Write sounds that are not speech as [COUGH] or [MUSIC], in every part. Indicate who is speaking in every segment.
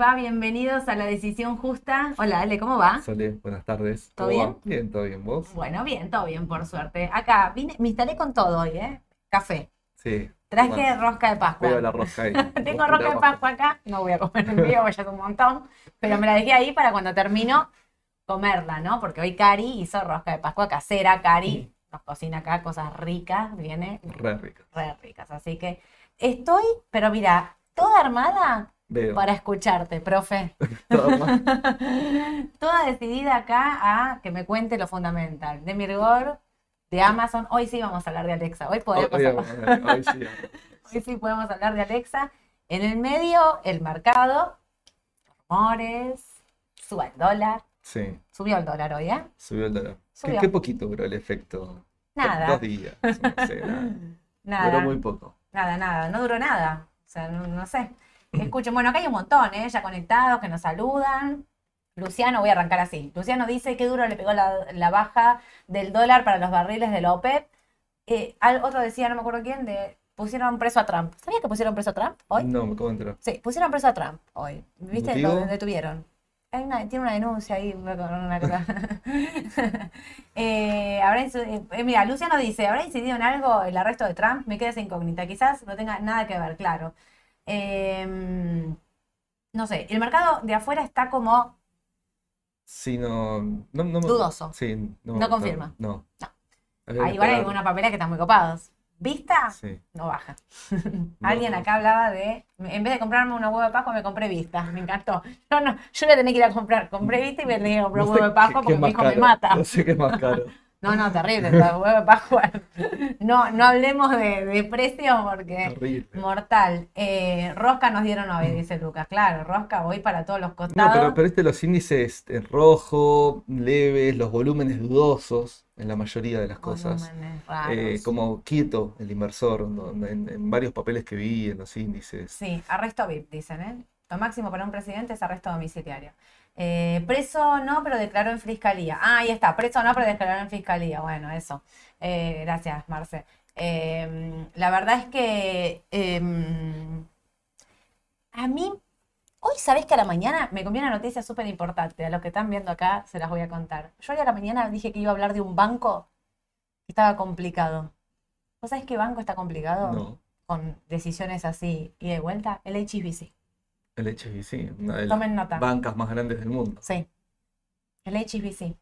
Speaker 1: Babes, ¿cómo les va? Bienvenidos a La Decisión Justa. Hola, Ale, ¿cómo va?
Speaker 2: Sale, buenas tardes.
Speaker 1: ¿Todo bien?
Speaker 2: Bien, todo bien. ¿Vos?
Speaker 1: Bueno, bien, todo bien, por suerte. Acá, vine, me instalé con todo hoy, ¿eh? Café.
Speaker 2: Sí.
Speaker 1: Traje
Speaker 2: Bueno,
Speaker 1: rosca de Pascua.
Speaker 2: Veo la rosca ahí. [LAUGHS]
Speaker 1: Tengo rosca de Pascua acá, no voy a comer en vivo, ya es un montón, pero me la dejé ahí para cuando termino comerla, ¿no? Porque hoy Cari hizo rosca de Pascua casera, Cari nos cocina acá cosas ricas, viene
Speaker 2: Re rica.
Speaker 1: re ricas, así que estoy, pero mira, toda armada
Speaker 2: Veo.
Speaker 1: para escucharte, profe. [LAUGHS] [LAUGHS] Toda decidida acá a que me cuente lo fundamental. De Mirgor, de Amazon. Hoy sí vamos a hablar de Alexa. Hoy podemos
Speaker 2: Hoy,
Speaker 1: hablar-
Speaker 2: hoy- sí. [LAUGHS]
Speaker 1: hoy sí podemos hablar de Alexa. En el medio, el mercado, rumores, suba el dólar.
Speaker 2: Sí,
Speaker 1: Subió el dólar hoy, ¿eh?
Speaker 2: subió el dólar. ¿Qué,
Speaker 1: Subió.
Speaker 2: qué poquito duró el efecto?
Speaker 1: Nada.
Speaker 2: Dos días. No sé, nada.
Speaker 1: Nada.
Speaker 2: Duró muy poco.
Speaker 1: Nada, nada, no duró nada. O sea, no, no sé. Escuchen, bueno, acá hay un montón, ¿eh? Ya conectados, que nos saludan. Luciano, voy a arrancar así. Luciano dice que duro le pegó la, la baja del dólar para los barriles de la OPEP. Eh, al- otro decía, no me acuerdo quién, de pusieron preso a Trump. ¿Sabías que pusieron preso a Trump hoy?
Speaker 2: No, me acabo de enterar.
Speaker 1: Sí, pusieron preso a Trump hoy. ¿Viste? Lo detuvieron. Hay una- tiene una denuncia ahí una cosa. [LAUGHS] Eh, habrá eh, mira, Luciano dice, ¿habrá incidido en algo el arresto de Trump? Me queda esa incógnita. Quizás no tenga nada que ver, claro. Em, no sé, el mercado de afuera está como...
Speaker 2: Sí, no. no,
Speaker 1: Dudoso.
Speaker 2: Sí, no.
Speaker 1: No confirma.
Speaker 2: No.
Speaker 1: Ahí igual hay una papelera que están muy copados. ¿Vista?
Speaker 2: Sí.
Speaker 1: No baja. [LAUGHS] Alguien acá hablaba de, en vez de comprarme una huevo de Pascua, me compré vista. Me encantó. No, no, yo le tenía que ir a comprar. Compré vista y me tenía que comprar huevo de Pascua
Speaker 2: qué-
Speaker 1: porque mi hijo me mata.
Speaker 2: No sé qué es más caro. [LAUGHS]
Speaker 1: No, no, terrible. [LAUGHS] No, no hablemos de, de precios porque
Speaker 2: Horrible.
Speaker 1: mortal. Eh, rosca nos dieron hoy, dice Lucas. Claro, rosca voy para todos los
Speaker 2: No,
Speaker 1: costados.
Speaker 2: pero, pero este los índices en rojo, leves, los volúmenes dudosos en la mayoría de las cosas. Eh, como quieto el inversor, ¿no? en, en varios papeles que vi en los índices.
Speaker 1: Sí, arresto VIP, dicen, ¿eh? Lo máximo para un presidente es arresto domiciliario. Eh, preso no, pero declaró en fiscalía. Ah, ahí está, preso no, pero declaró en fiscalía. Bueno, eso. Eh, gracias, Marce. Eh, la verdad es que eh, a mí, hoy sabés que a la mañana me conviene una noticia súper importante. A los que están viendo acá se las voy a contar. Yo hoy a la mañana dije que iba a hablar de un banco que estaba complicado. ¿Vos sabés qué banco está complicado?
Speaker 2: No,
Speaker 1: con decisiones así y de vuelta, el HSBC.
Speaker 2: El HSBC,
Speaker 1: Tomen nota.
Speaker 2: bancas más grandes del mundo.
Speaker 1: Sí, el HSBC.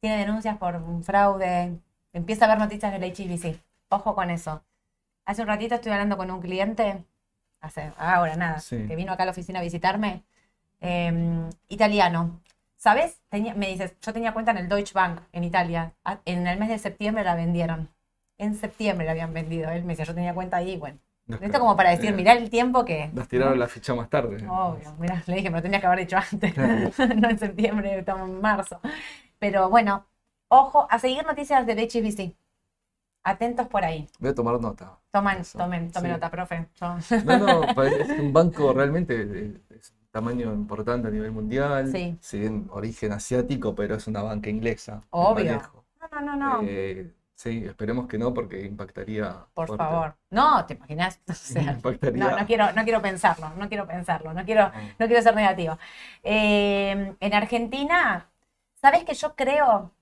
Speaker 1: Tiene denuncias por un fraude. Empieza a ver noticias del HSBC. Ojo con eso. Hace un ratito estoy hablando con un cliente, hace ahora nada,
Speaker 2: Sí.
Speaker 1: que vino acá a la oficina a visitarme, eh, italiano. ¿Sabes? Tenía- me dices, yo tenía cuenta en el Deutsche Bank en Italia. Ah, En el mes de septiembre la vendieron. En septiembre la habían vendido. Él me decía, yo tenía cuenta ahí, bueno. Esto como para decir,
Speaker 2: eh,
Speaker 1: mirá el tiempo que...
Speaker 2: Nos tiraron la ficha más tarde.
Speaker 1: Obvio, mira, le dije, me lo tenías que haber dicho antes,
Speaker 2: Claro. [LAUGHS]
Speaker 1: no en septiembre, estamos en marzo. Pero bueno, ojo, a seguir noticias del HSBC. Atentos por ahí.
Speaker 2: Voy a tomar nota.
Speaker 1: Toman,
Speaker 2: Eso,
Speaker 1: tomen, tomen
Speaker 2: sí.
Speaker 1: nota, profe. Yo-
Speaker 2: No, no, [LAUGHS] es un banco realmente de, es un tamaño importante a nivel mundial.
Speaker 1: Sí.
Speaker 2: Si bien origen asiático, pero es una banca inglesa. de
Speaker 1: Obvio. No, no, no, no,
Speaker 2: Eh, sí, esperemos que no, porque impactaría
Speaker 1: por
Speaker 2: fuerte.
Speaker 1: favor. No, ¿te imaginas? [LAUGHS] O [LAUGHS] sea, no, no quiero, no quiero pensarlo, no quiero pensarlo, no quiero, no quiero ser negativa. Eh, en Argentina, ¿sabes que yo creo?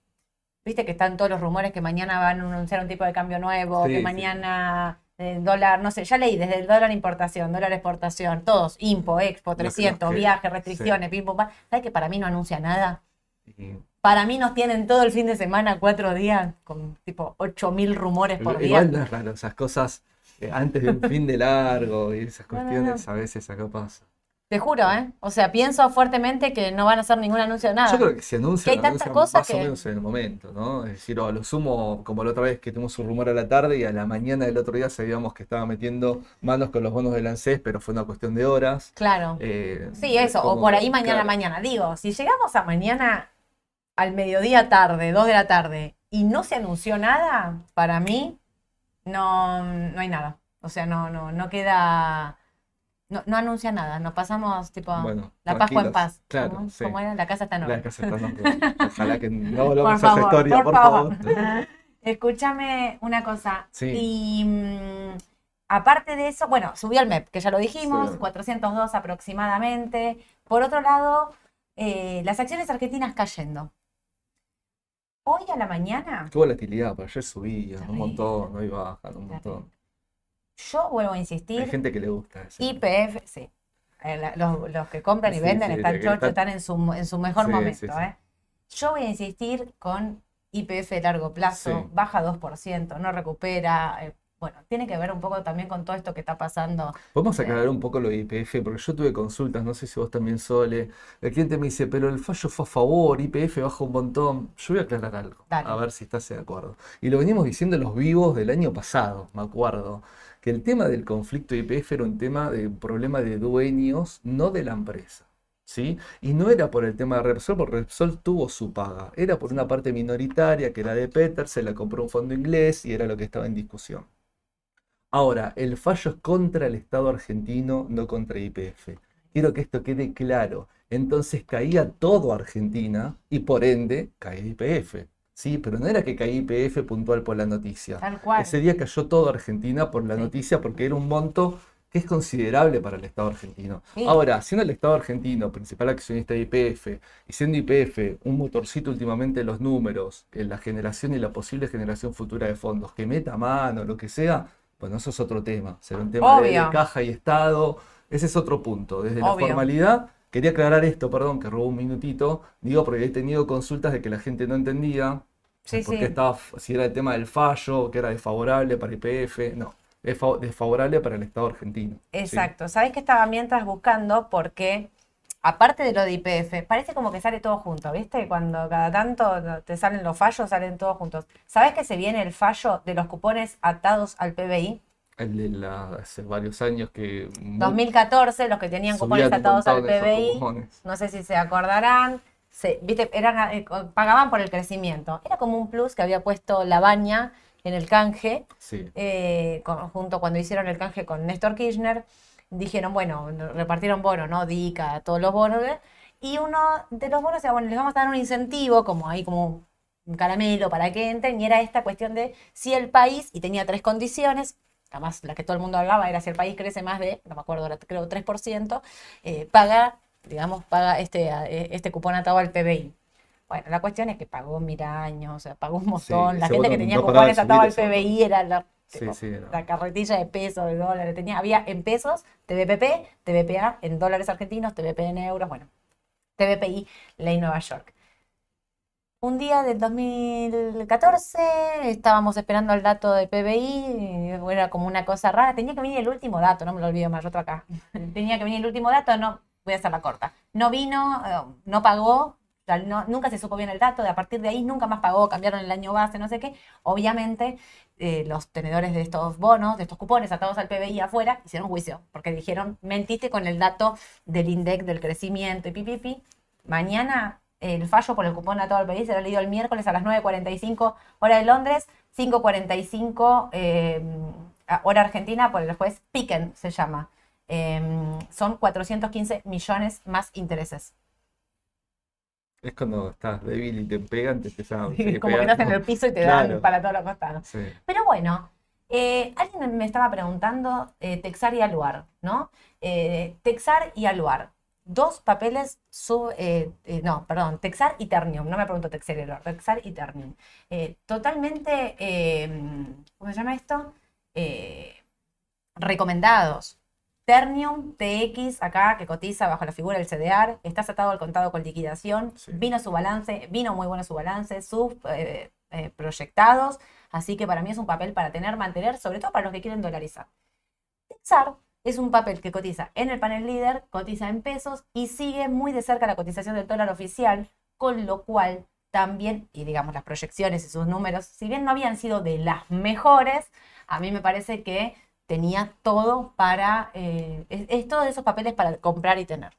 Speaker 1: Viste que están todos los rumores que mañana van a anunciar un tipo de cambio nuevo,
Speaker 2: Sí,
Speaker 1: que
Speaker 2: sí.
Speaker 1: mañana el dólar, no sé, ya leí, desde el dólar importación, dólar exportación, todos, impo, expo,
Speaker 2: que- los
Speaker 1: 300,
Speaker 2: que-
Speaker 1: viajes, restricciones, pim, pum, pam. ¿Sabes que para mí no anuncia nada? Para mí nos tienen todo el fin de semana, cuatro días, con tipo 8000 rumores por día.
Speaker 2: Igual no es raro, esas cosas eh, antes de un [LAUGHS] fin de largo y esas
Speaker 1: No, no, no.
Speaker 2: cuestiones a veces acá pasa.
Speaker 1: Te juro, ¿eh? O sea, pienso fuertemente que no van a hacer ningún anuncio de nada.
Speaker 2: Yo creo que si anuncian,
Speaker 1: Que hay tanta cosa
Speaker 2: más o menos en el momento, ¿no? Es decir, o a lo sumo, como la otra vez que tuvimos un rumor a la tarde y a la mañana del otro día sabíamos que estaba metiendo manos con los bonos del ANSES, pero fue una cuestión de horas.
Speaker 1: Claro.
Speaker 2: Eh,
Speaker 1: Sí, eso, o por ahí mañana,
Speaker 2: claro.
Speaker 1: mañana. Digo, si llegamos a mañana al mediodía tarde, dos de la tarde, y no se anunció nada, para mí no, no hay nada. O sea, no, no, no queda, no, no anuncia nada. Nos pasamos tipo
Speaker 2: Bueno,
Speaker 1: la Pascua en paz.
Speaker 2: Claro,
Speaker 1: ¿Cómo,
Speaker 2: sí.
Speaker 1: cómo era? La casa está en.
Speaker 2: La casa está en. Ojalá que [LAUGHS] no volvamos a esa
Speaker 1: favor,
Speaker 2: historia,
Speaker 1: por
Speaker 2: por
Speaker 1: favor.
Speaker 2: favor. [LAUGHS]
Speaker 1: Escúchame una cosa.
Speaker 2: Sí.
Speaker 1: Y mm, aparte de eso, bueno, subió el MEP, que ya lo dijimos,
Speaker 2: Sí.
Speaker 1: 402 aproximadamente. Por otro lado, eh, las acciones argentinas cayendo. Hoy a la mañana,
Speaker 2: Qué volatilidad, pero ayer subía un montón, hoy bajan un montón.
Speaker 1: Yo vuelvo a
Speaker 2: Hay
Speaker 1: insistir,
Speaker 2: gente que le gusta eso.
Speaker 1: IPF, sí. Eh, los, los que compran y
Speaker 2: Sí,
Speaker 1: venden
Speaker 2: sí,
Speaker 1: están chochos,
Speaker 2: están-
Speaker 1: están en su, en su mejor
Speaker 2: Sí,
Speaker 1: momento. ¿eh? Yo voy a insistir con IPF de largo plazo, baja 2%, no recupera. Eh, bueno, tiene que ver un poco también con todo esto que está pasando.
Speaker 2: Podemos
Speaker 1: Sí.
Speaker 2: aclarar un poco lo de IPF, porque yo tuve consultas, no sé si vos también, Sole. El cliente me dice, pero el fallo fue a favor, IPF baja un montón. Yo voy a aclarar algo,
Speaker 1: Dale.
Speaker 2: a ver si estás de acuerdo. Y lo venimos diciendo en los vivos del año pasado, me acuerdo, que el tema del conflicto de IPF era un tema de un problema de dueños, no de la empresa. ¿Sí? Y no era por el tema de Repsol, porque Repsol tuvo su paga. Era por una parte minoritaria que era de Peter, se la compró un fondo inglés y era lo que estaba en discusión. Ahora, el fallo es contra el Estado argentino, no contra YPF. Quiero que esto quede claro. Entonces caía todo Argentina y por ende caía YPF. Sí, pero no era que caía YPF puntual por la noticia.
Speaker 1: Tal cual.
Speaker 2: Ese día cayó todo Argentina por la
Speaker 1: Sí.
Speaker 2: noticia porque era un monto que es considerable para el Estado argentino.
Speaker 1: Sí.
Speaker 2: Ahora, siendo el Estado argentino principal accionista de YPF y siendo YPF un motorcito últimamente en los números, en la generación y la posible generación futura de fondos, que meta mano, lo que sea, bueno, eso es otro tema. Será un tema de, caja y Estado. Ese es otro punto. Desde la formalidad, quería aclarar esto, perdón, que robó un minutito. Digo, porque he tenido consultas de que la gente no entendía
Speaker 1: Sí, sí.
Speaker 2: estaba, si era el tema del fallo, que era desfavorable para YPF. No, es fa- desfavorable para el Estado argentino. ¿sí?
Speaker 1: Exacto. ¿Sabés que estaba mientras buscando? Porque, aparte de lo de IPF, parece como que sale todo junto, ¿viste? Cuando cada tanto te salen los fallos, salen todos juntos. ¿Sabés que se viene el fallo de los cupones atados al PBI?
Speaker 2: El de la- hace varios años que mu-
Speaker 1: 2014, los que tenían cupones atados al PBI, no sé si se acordarán, se, ¿viste? Eran, eh, pagaban por el crecimiento. Era como un plus que había puesto la baña en el canje.
Speaker 2: Sí,
Speaker 1: eh, con- junto cuando hicieron el canje con Néstor Kirchner, dijeron, bueno, repartieron bonos, ¿no? DICA, todos los bonos, ¿eh? y uno de los bonos era, bueno, les vamos a dar un incentivo, como ahí, como un caramelo para que entren, y era esta cuestión de si el país, y tenía tres condiciones, además la que todo el mundo hablaba era si el país crece más de, no me acuerdo, ahora creo 3%, eh, paga, digamos, paga este, este cupón atado al PBI. Bueno, la cuestión es que pagó mil años, o sea, pagó un montón. la gente que tenía
Speaker 2: no
Speaker 1: cupones atados al PBI era la, tipo,
Speaker 2: sí, no.
Speaker 1: la carretilla de pesos, de dólares. Tenía, había en pesos, TBPP, TBPA en dólares argentinos, TBP en euros, bueno, TBPI, ley Nueva York. Un día del 2014 estábamos esperando el dato de PBI, era como una cosa rara. Tenía que venir el último dato, no me lo olvido más, yo otro acá. [LAUGHS] Tenía que venir el último dato, no, voy a hacerla corta. No vino, eh, no pagó, no- nunca se supo bien el dato, de a partir de ahí nunca más pagó, cambiaron el año base, no sé qué. Obviamente, eh, los tenedores de estos bonos, de estos cupones atados al PBI afuera, hicieron juicio, porque dijeron, mentiste con el dato del INDEC del crecimiento y pipipi. Mañana el fallo por el cupón atado al PBI será leído el miércoles a las 9.45 hora de Londres, 5.45 eh, a- hora argentina por el juez Piquen se llama. Em, son 415 millones más intereses.
Speaker 2: Es cuando estás débil y te pegan, te empiezan a
Speaker 1: Como
Speaker 2: seguir
Speaker 1: que estás en el piso y te dan para todos los costados.
Speaker 2: Sí.
Speaker 1: Pero bueno, eh, alguien me estaba preguntando eh, Texar y Aluar, ¿no? Eh, Texar y Aluar, dos papeles sub, no, perdón, Texar y Ternium, no me pregunto Texar y Aluar, Texar y Ternium. Totalmente, ¿cómo se llama esto? Recomendados. Ternium TX, acá que cotiza bajo la figura del CDR, está atado al contado con liquidación,
Speaker 2: Sí.
Speaker 1: vino su balance, vino muy bueno su balance, sus eh, eh, proyectados, así que para mí es un papel para tener, mantener, sobre todo para los que quieren dolarizar. Texar es un papel que cotiza en el panel líder, cotiza en pesos y sigue muy de cerca la cotización del dólar oficial, con lo cual también, y digamos las proyecciones y sus números, si bien no habían sido de las mejores, a mí me parece que tenía todo para, eh, es, es todos esos papeles para comprar y tener.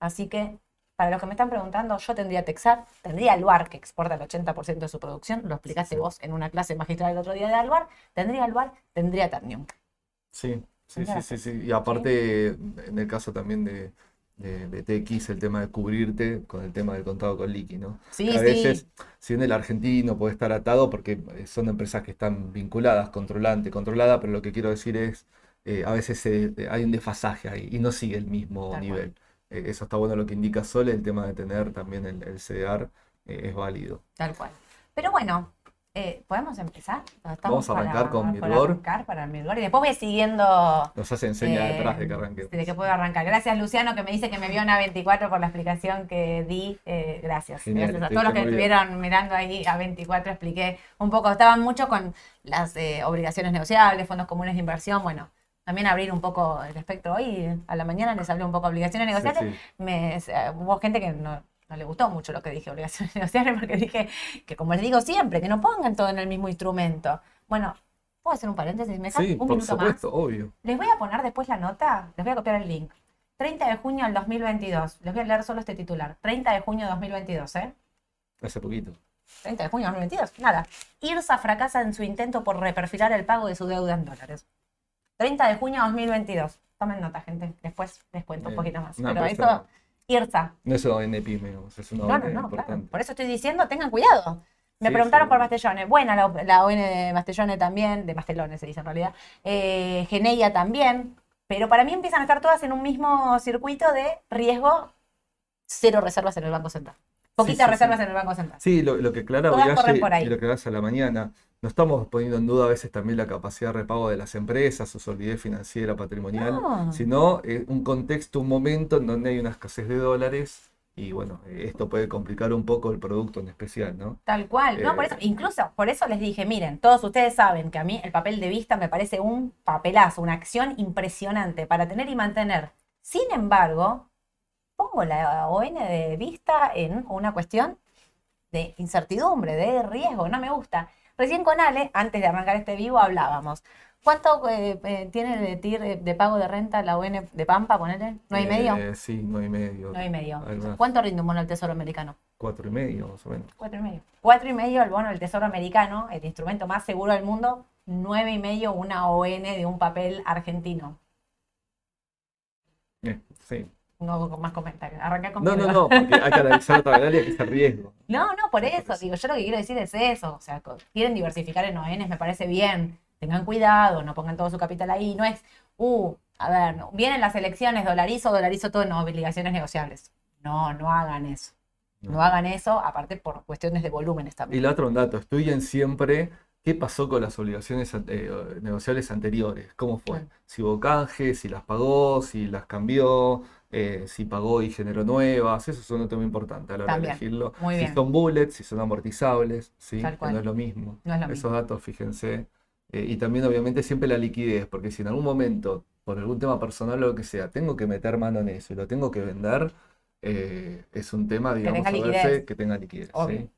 Speaker 1: Así que, para los que me están preguntando, yo tendría Texar, tendría Alvar, que exporta el 80% de su producción, lo explicaste
Speaker 2: Sí.
Speaker 1: vos en una clase magistral el otro día de Alvar, tendría Alvar, tendría Ternium.
Speaker 2: Sí, sí, sí, sí, sí. Y aparte, en el caso también de, de, de TX, el tema de cubrirte con el tema del contado con liqui, ¿no?
Speaker 1: Sí,
Speaker 2: Que a
Speaker 1: sí.
Speaker 2: veces, si bien el argentino puede estar atado porque son empresas que están vinculadas, controlante, controlada, pero lo que quiero decir es, eh, a veces se- hay un desfasaje ahí y no sigue el mismo
Speaker 1: Tal
Speaker 2: nivel. Eh, eso está bueno lo que indica Sole, el tema de tener también el, el CDR eh, es válido.
Speaker 1: Tal cual. Pero bueno, eh, ¿podemos empezar? Estamos
Speaker 2: Vamos a arrancar
Speaker 1: para-
Speaker 2: con Mirgor.
Speaker 1: arrancar para Mirgor y después voy siguiendo
Speaker 2: Nos hace enseña
Speaker 1: eh,
Speaker 2: detrás de que arranquemos.
Speaker 1: de que puedo arrancar. Gracias Luciano que me dice que me vio en A24 por la explicación que di. Eh, gracias.
Speaker 2: Genial,
Speaker 1: gracias a todos los que
Speaker 2: bien.
Speaker 1: estuvieron mirando ahí A24 expliqué un poco. Estaban mucho con las obligaciones negociables, fondos comunes de inversión. Bueno, también abrir un poco el espectro. Hoy a la mañana les hablé un poco de obligaciones negociables.
Speaker 2: sí.
Speaker 1: Me, hubo gente que no, no le gustó mucho lo que dije, obligaciones [LAUGHS] negociables, porque dije que, como les digo siempre, que no pongan todo en el mismo instrumento. Bueno, ¿puedo hacer un paréntesis? ¿Me
Speaker 2: Sí,
Speaker 1: un
Speaker 2: por
Speaker 1: minuto más?
Speaker 2: supuesto, obvio.
Speaker 1: Les voy a poner después la nota, les voy a copiar el link. 30 de junio del 2022. Les voy a leer solo este titular. 30 de junio de 2022, ¿eh?
Speaker 2: Hace poquito.
Speaker 1: 30 de junio de 2022. Nada. IRSA fracasa en su intento por reperfilar el pago de su deuda en dólares. 30 de junio de 2022. Tomen nota, gente. Después les cuento un poquito más.
Speaker 2: No,
Speaker 1: Pero eso,
Speaker 2: está-
Speaker 1: IRSA.
Speaker 2: No es una NPIME, digamos, es una
Speaker 1: No, no, no, claro.
Speaker 2: importante.
Speaker 1: Por eso estoy diciendo, tengan cuidado. Me
Speaker 2: Sí,
Speaker 1: preguntaron
Speaker 2: sí.
Speaker 1: por Mastellone. Buena la, la ON de Mastellone también, de Mastelones se dice en realidad. Eh, Geneia también. Pero para mí empiezan a estar todas en un mismo circuito de riesgo, cero reservas en el Banco Central. Poquitas
Speaker 2: sí,
Speaker 1: reservas en el Banco Central.
Speaker 2: Sí, lo, lo que Clara
Speaker 1: Todas corren por ahí.
Speaker 2: y lo que hace a la mañana, no estamos poniendo en duda a veces también la capacidad de repago de las empresas, su solidez financiera, patrimonial,
Speaker 1: No.
Speaker 2: sino eh, un contexto, un momento en donde hay una escasez de dólares y bueno, eh, esto puede complicar un poco el producto en especial, ¿no?
Speaker 1: Tal cual. No, por
Speaker 2: Eh,
Speaker 1: eso, incluso por eso les dije, miren, todos ustedes saben que a mí el papel de vista me parece un papelazo, una acción impresionante para tener y mantener. Sin embargo, pongo la ON de vista en una cuestión de incertidumbre, de riesgo, no me gusta. Recién con Ale, antes de arrancar este vivo, hablábamos. ¿Cuánto eh, eh, tiene de TIR de pago de renta la ON de Pampa, ponele? ¿Nueve y medio?
Speaker 2: Eh, sí, nueve y medio.
Speaker 1: Nueve y medio. ¿Cuánto rinde un bono del Tesoro americano?
Speaker 2: cuatro y medio, más o menos.
Speaker 1: Cuatro y medio. Cuatro y medio el bono del Tesoro americano, el instrumento más seguro del mundo. Nueve y medio una ON de un papel argentino.
Speaker 2: Eh, sí.
Speaker 1: No hago más comentarios. Arranca con
Speaker 2: No, no, no, porque hay que analizar variable que es el riesgo. [LAUGHS]
Speaker 1: No, no, por
Speaker 2: Sí,
Speaker 1: eso. Digo, yo lo que quiero decir es eso. O sea, quieren diversificar en ONs, me parece bien. Tengan cuidado, no pongan todo su capital ahí. No es, uh, a ver, no, vienen las elecciones, dolarizo, dolarizo todo en obligaciones negociables. No, no hagan eso. No,
Speaker 2: No.
Speaker 1: hagan eso, aparte por cuestiones de volúmenes
Speaker 2: Y
Speaker 1: también.
Speaker 2: la otra, un dato, estudien siempre qué pasó con las obligaciones eh, negociables anteriores, cómo fue,
Speaker 1: Mm.
Speaker 2: si hubo canje, si las pagó, si las cambió, eh, si pagó y generó nuevas, eso es un muy importante a la hora
Speaker 1: También,
Speaker 2: de elegirlo.
Speaker 1: muy
Speaker 2: si
Speaker 1: bien.
Speaker 2: son bullets, si son amortizables, ¿sí? Que no es lo mismo.
Speaker 1: No es lo
Speaker 2: Esos
Speaker 1: mismo.
Speaker 2: datos, fíjense. Eh, y también, obviamente, siempre la liquidez, porque si en algún momento, por algún tema personal o lo que sea, tengo que meter mano en eso y lo tengo que vender, eh, es un tema, digamos,
Speaker 1: tenga
Speaker 2: a verse
Speaker 1: liquidez.
Speaker 2: que tenga liquidez. ¿sí?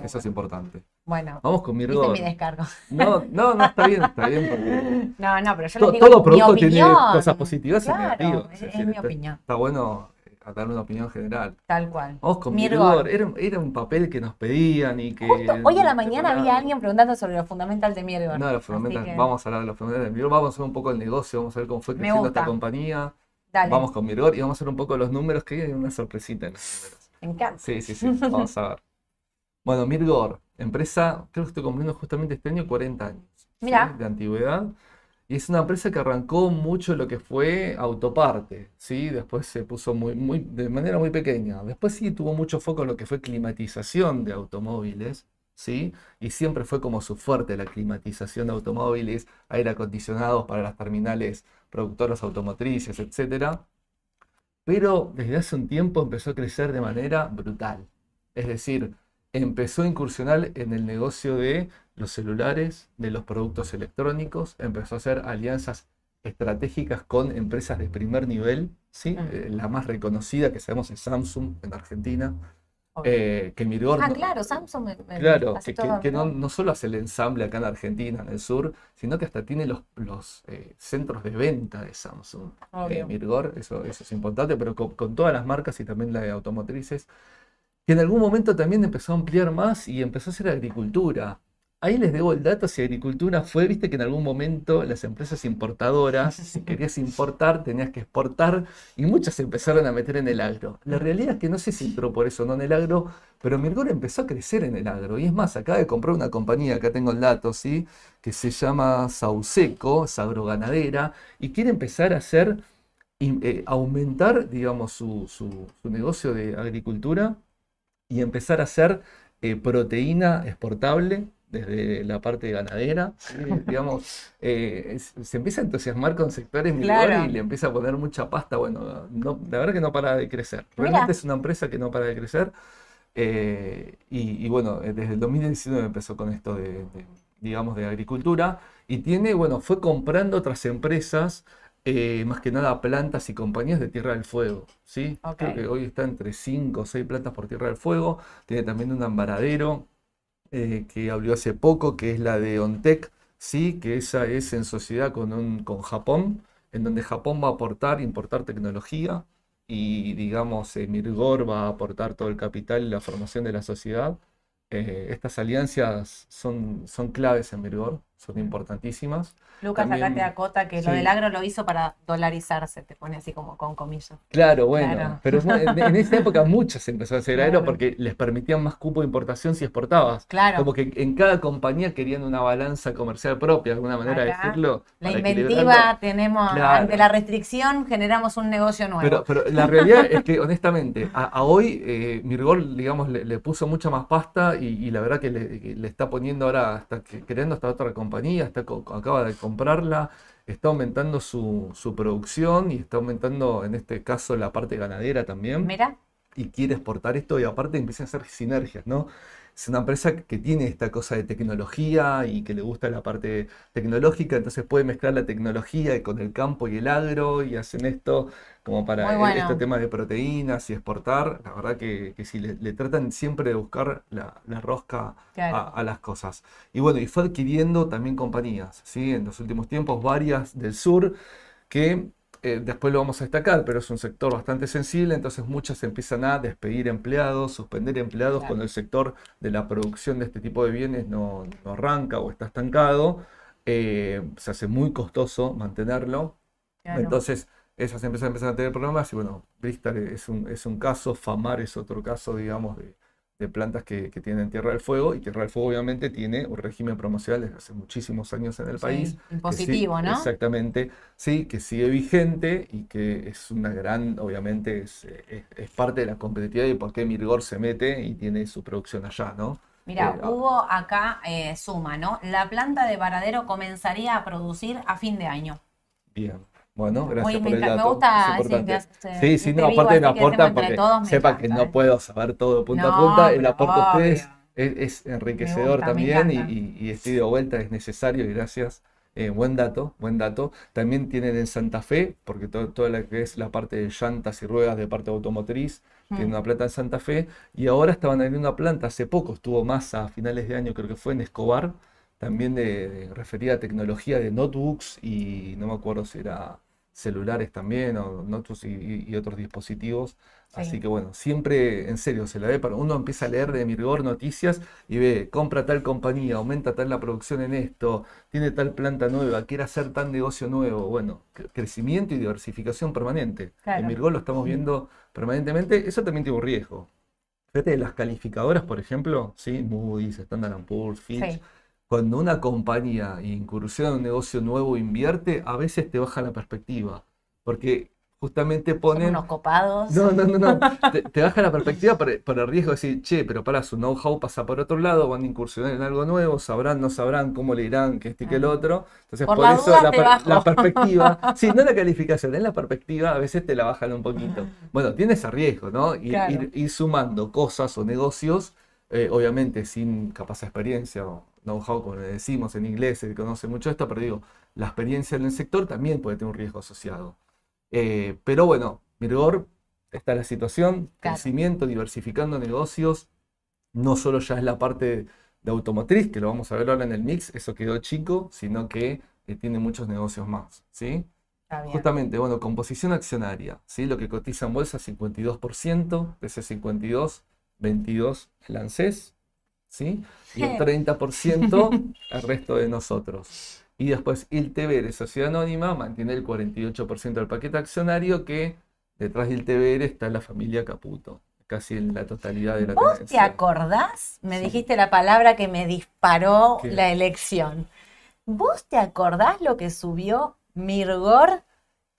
Speaker 2: Eso es importante.
Speaker 1: Bueno,
Speaker 2: Vamos con
Speaker 1: hice
Speaker 2: Mirgor.
Speaker 1: mi descargo.
Speaker 2: No, no, no, está bien, está bien, porque [LAUGHS]
Speaker 1: No, no, pero yo les digo
Speaker 2: todo
Speaker 1: mi
Speaker 2: producto tiene
Speaker 1: opinión.
Speaker 2: cosas positivas y
Speaker 1: Claro,
Speaker 2: negativas.
Speaker 1: es-
Speaker 2: Es
Speaker 1: es
Speaker 2: decir,
Speaker 1: mi opinión.
Speaker 2: Está bueno eh, dar una opinión general.
Speaker 1: Tal cual.
Speaker 2: Vamos con
Speaker 1: Mirgor.
Speaker 2: Mirgor. Era, era un papel que nos pedían y que.
Speaker 1: Justo hoy a la mañana había alguien preguntando sobre los fundamentals de Mirgor.
Speaker 2: No, fundamentals.
Speaker 1: que,
Speaker 2: Vamos a hablar de los fundamentales de Mirgor. Vamos a hacer un poco el negocio, vamos a ver cómo fue creciendo esta compañía.
Speaker 1: Dale,
Speaker 2: Vamos con Mirgor y vamos a hacer un poco los números, que hay una sorpresita en los números.
Speaker 1: me encanta.
Speaker 2: Sí, sí, sí, vamos a ver. [LAUGHS] Bueno, Mirgor, empresa, creo que estoy cumpliendo justamente este año 40 años ¿sí? De antigüedad. Y es una empresa que arrancó mucho lo que fue autoparte, ¿sí? Después se puso muy, muy, de manera muy pequeña. Después sí tuvo mucho foco en lo que fue climatización de automóviles, ¿sí? Y siempre fue como su fuerte la climatización de automóviles, aire acondicionados para las terminales productoras automotrices, etcétera. Pero desde hace un tiempo empezó a crecer de manera brutal. Es decir, empezó a incursionar en el negocio de los celulares, de los productos electrónicos, empezó a hacer alianzas estratégicas con empresas de primer nivel, ¿sí?
Speaker 1: Mm.
Speaker 2: Eh, la más reconocida que sabemos es Samsung en Argentina, eh, que Mirgor
Speaker 1: ah,
Speaker 2: no-
Speaker 1: claro, Samsung me, me
Speaker 2: Claro, que, que-
Speaker 1: todo-
Speaker 2: que no, no solo hace el ensamble acá en Argentina, en el sur, sino que hasta tiene los, los eh, centros de venta de Samsung. Mirgor, eso, eso es importante, pero con, con todas las marcas y también la de automotrices, que en algún momento también empezó a ampliar más y empezó a hacer agricultura. Ahí les debo el dato si agricultura fue, viste que en algún momento las empresas importadoras, [LAUGHS] si querías importar, tenías que exportar y muchas se empezaron a meter en el agro. La realidad es que no sé si entró por eso o no en el agro, pero Mirgor empezó a crecer en el agro. Y es más, acaba de comprar una compañía, acá tengo el dato, ¿sí? que se llama Sauseco, es agroganadera, y quiere empezar a hacer, eh, aumentar, digamos, su, su, negocio de agricultura y empezar a hacer eh, proteína exportable desde la parte ganadera, digamos, eh, se empieza a entusiasmar con sectores claro. y le empieza a poner mucha pasta. Bueno, no, la verdad que no para de crecer. Realmente es una empresa que no para de crecer. Eh, y, bueno, eh, desde el 2019 empezó con esto de, digamos, de agricultura. Y tiene, bueno, fue comprando otras empresas, más que nada plantas y compañías de Tierra del Fuego. ¿sí? Creo que hoy está entre 5 o 6 plantas por Tierra del Fuego. Tiene también un ambaradero eh, que abrió hace poco, que es la de ONTEC, sí, que esa es en sociedad con, un, con Japón, en donde Japón va a aportar, importar tecnología y, digamos, eh, Mirgor va a aportar todo el capital y la formación de la sociedad. Eh, estas alianzas son, son claves en Mirgor, son importantísimas.
Speaker 1: Lucas, acá te acota que lo del agro lo hizo para dolarizarse, te pone así como con comillas.
Speaker 2: Claro, bueno, pero en, esa época muchas empezó a hacer agro porque les permitían más cupo de importación si exportabas. Claro. Como que en cada compañía querían una balanza comercial propia, de alguna manera de decirlo.
Speaker 1: La inventiva tenemos, ante la restricción generamos un negocio nuevo.
Speaker 2: Pero, pero la realidad es que honestamente, a, hoy eh, Mirgol, digamos, le, puso mucha más pasta y, la verdad que le, está poniendo ahora, está creando esta otra compañía, está, acaba de comprarla, está aumentando su, producción y está aumentando en este caso la parte ganadera también.
Speaker 1: Mira.
Speaker 2: Y quiere exportar esto y aparte empieza a hacer sinergias, ¿no? Es una empresa que tiene esta cosa de tecnología y que le gusta la parte tecnológica, entonces puede mezclar la tecnología con el campo y el agro y hacen esto como para este tema de proteínas y exportar. La verdad que, que sí, le, tratan siempre de buscar la, rosca a, las cosas. Y bueno, y fue adquiriendo también compañías, ¿sí? En los últimos tiempos varias del sur que eh, después lo vamos a destacar, pero es un sector bastante sensible, entonces muchas empiezan a despedir empleados, suspender empleados cuando el sector de la producción de este tipo de bienes no, arranca o está estancado. Eh, se hace muy costoso mantenerlo. Entonces, esas empresas empiezan a tener problemas y bueno, Bristol es un, es un caso, Famar es otro caso, digamos, de, de plantas que, tienen Tierra del Fuego, y Tierra del Fuego obviamente tiene un régimen promocional desde hace muchísimos años en el país.
Speaker 1: Positivo, ¿no?
Speaker 2: Exactamente, sí, que sigue vigente y que es una gran, obviamente, es, parte de la competitividad y por qué Mirgor se mete y tiene su producción allá, ¿no?
Speaker 1: Mira, eh, Hugo acá eh, suma, ¿no? La planta de Varadero comenzaría a producir a fin de año.
Speaker 2: Bien. Bueno, gracias por el dato.
Speaker 1: Me gusta
Speaker 2: sí, sí, no, aparte me aportan porque sepa que no puedo saber todo punto a punta. El aporte de ustedes es, enriquecedor también y, estoy de vuelta, es necesario y gracias. Eh, buen dato, buen dato. También tienen en Santa Fe, porque todo, toda la que es la parte de llantas y ruedas de parte automotriz, mm. una planta en Santa Fe. Y ahora estaban abriendo una planta, hace poco, estuvo más a finales de año, creo que fue en Escobar, también de, referida a tecnología de notebooks y no me acuerdo si era celulares también, o y, otros dispositivos. Así que bueno, siempre en serio se la ve para uno empieza a leer de Mirgor noticias y ve, compra tal compañía, aumenta tal la producción en esto, tiene tal planta nueva, quiere hacer tal negocio nuevo. Bueno, crecimiento y diversificación permanente. En Mirgor lo estamos viendo permanentemente. Eso también tiene un riesgo. Fíjate, las calificadoras, por ejemplo, ¿sí? Moody's, Standard Poor's, Fitch cuando una compañía incursiona en un negocio nuevo invierte, a veces te baja la perspectiva. Porque justamente ponen.
Speaker 1: unos copados.
Speaker 2: No, no, no, no. [LAUGHS] te, baja la perspectiva por, el riesgo de decir, che, pero para su know-how pasa por otro lado, van a incursionar en algo nuevo, sabrán, no sabrán, cómo le irán, que este y que el otro. Entonces, por, eso la, perspectiva, [LAUGHS] sí, no la calificación, en la perspectiva a veces te la bajan un poquito. Bueno, tienes riesgo, ¿no? Ir, ir, sumando cosas o negocios, eh, obviamente sin capaz de experiencia o know-how, como le decimos en inglés, se conoce mucho esto, pero digo, la experiencia en el sector también puede tener un riesgo asociado. Eh, pero bueno, Mirgor está la situación, crecimiento, diversificando negocios, no solo ya es la parte de automotriz, que lo vamos a ver ahora en el mix, eso quedó chico, sino que eh, tiene muchos negocios más, ¿sí? Justamente, bueno, composición accionaria, ¿sí? Lo que cotiza en bolsa 52%, de ese 52, 22 lancés, ¿sí? Y el 30% el [LAUGHS] resto de nosotros. Y después ILTBR, Sociedad Anónima, mantiene el 48% del paquete accionario que detrás de ILTBR está la familia Caputo, casi en la totalidad de la
Speaker 1: ¿Vos te
Speaker 2: tenencia.
Speaker 1: acordás? Me
Speaker 2: Sí.
Speaker 1: dijiste la palabra que me disparó
Speaker 2: ¿Qué?
Speaker 1: la elección. ¿Vos te acordás lo que subió Mirgor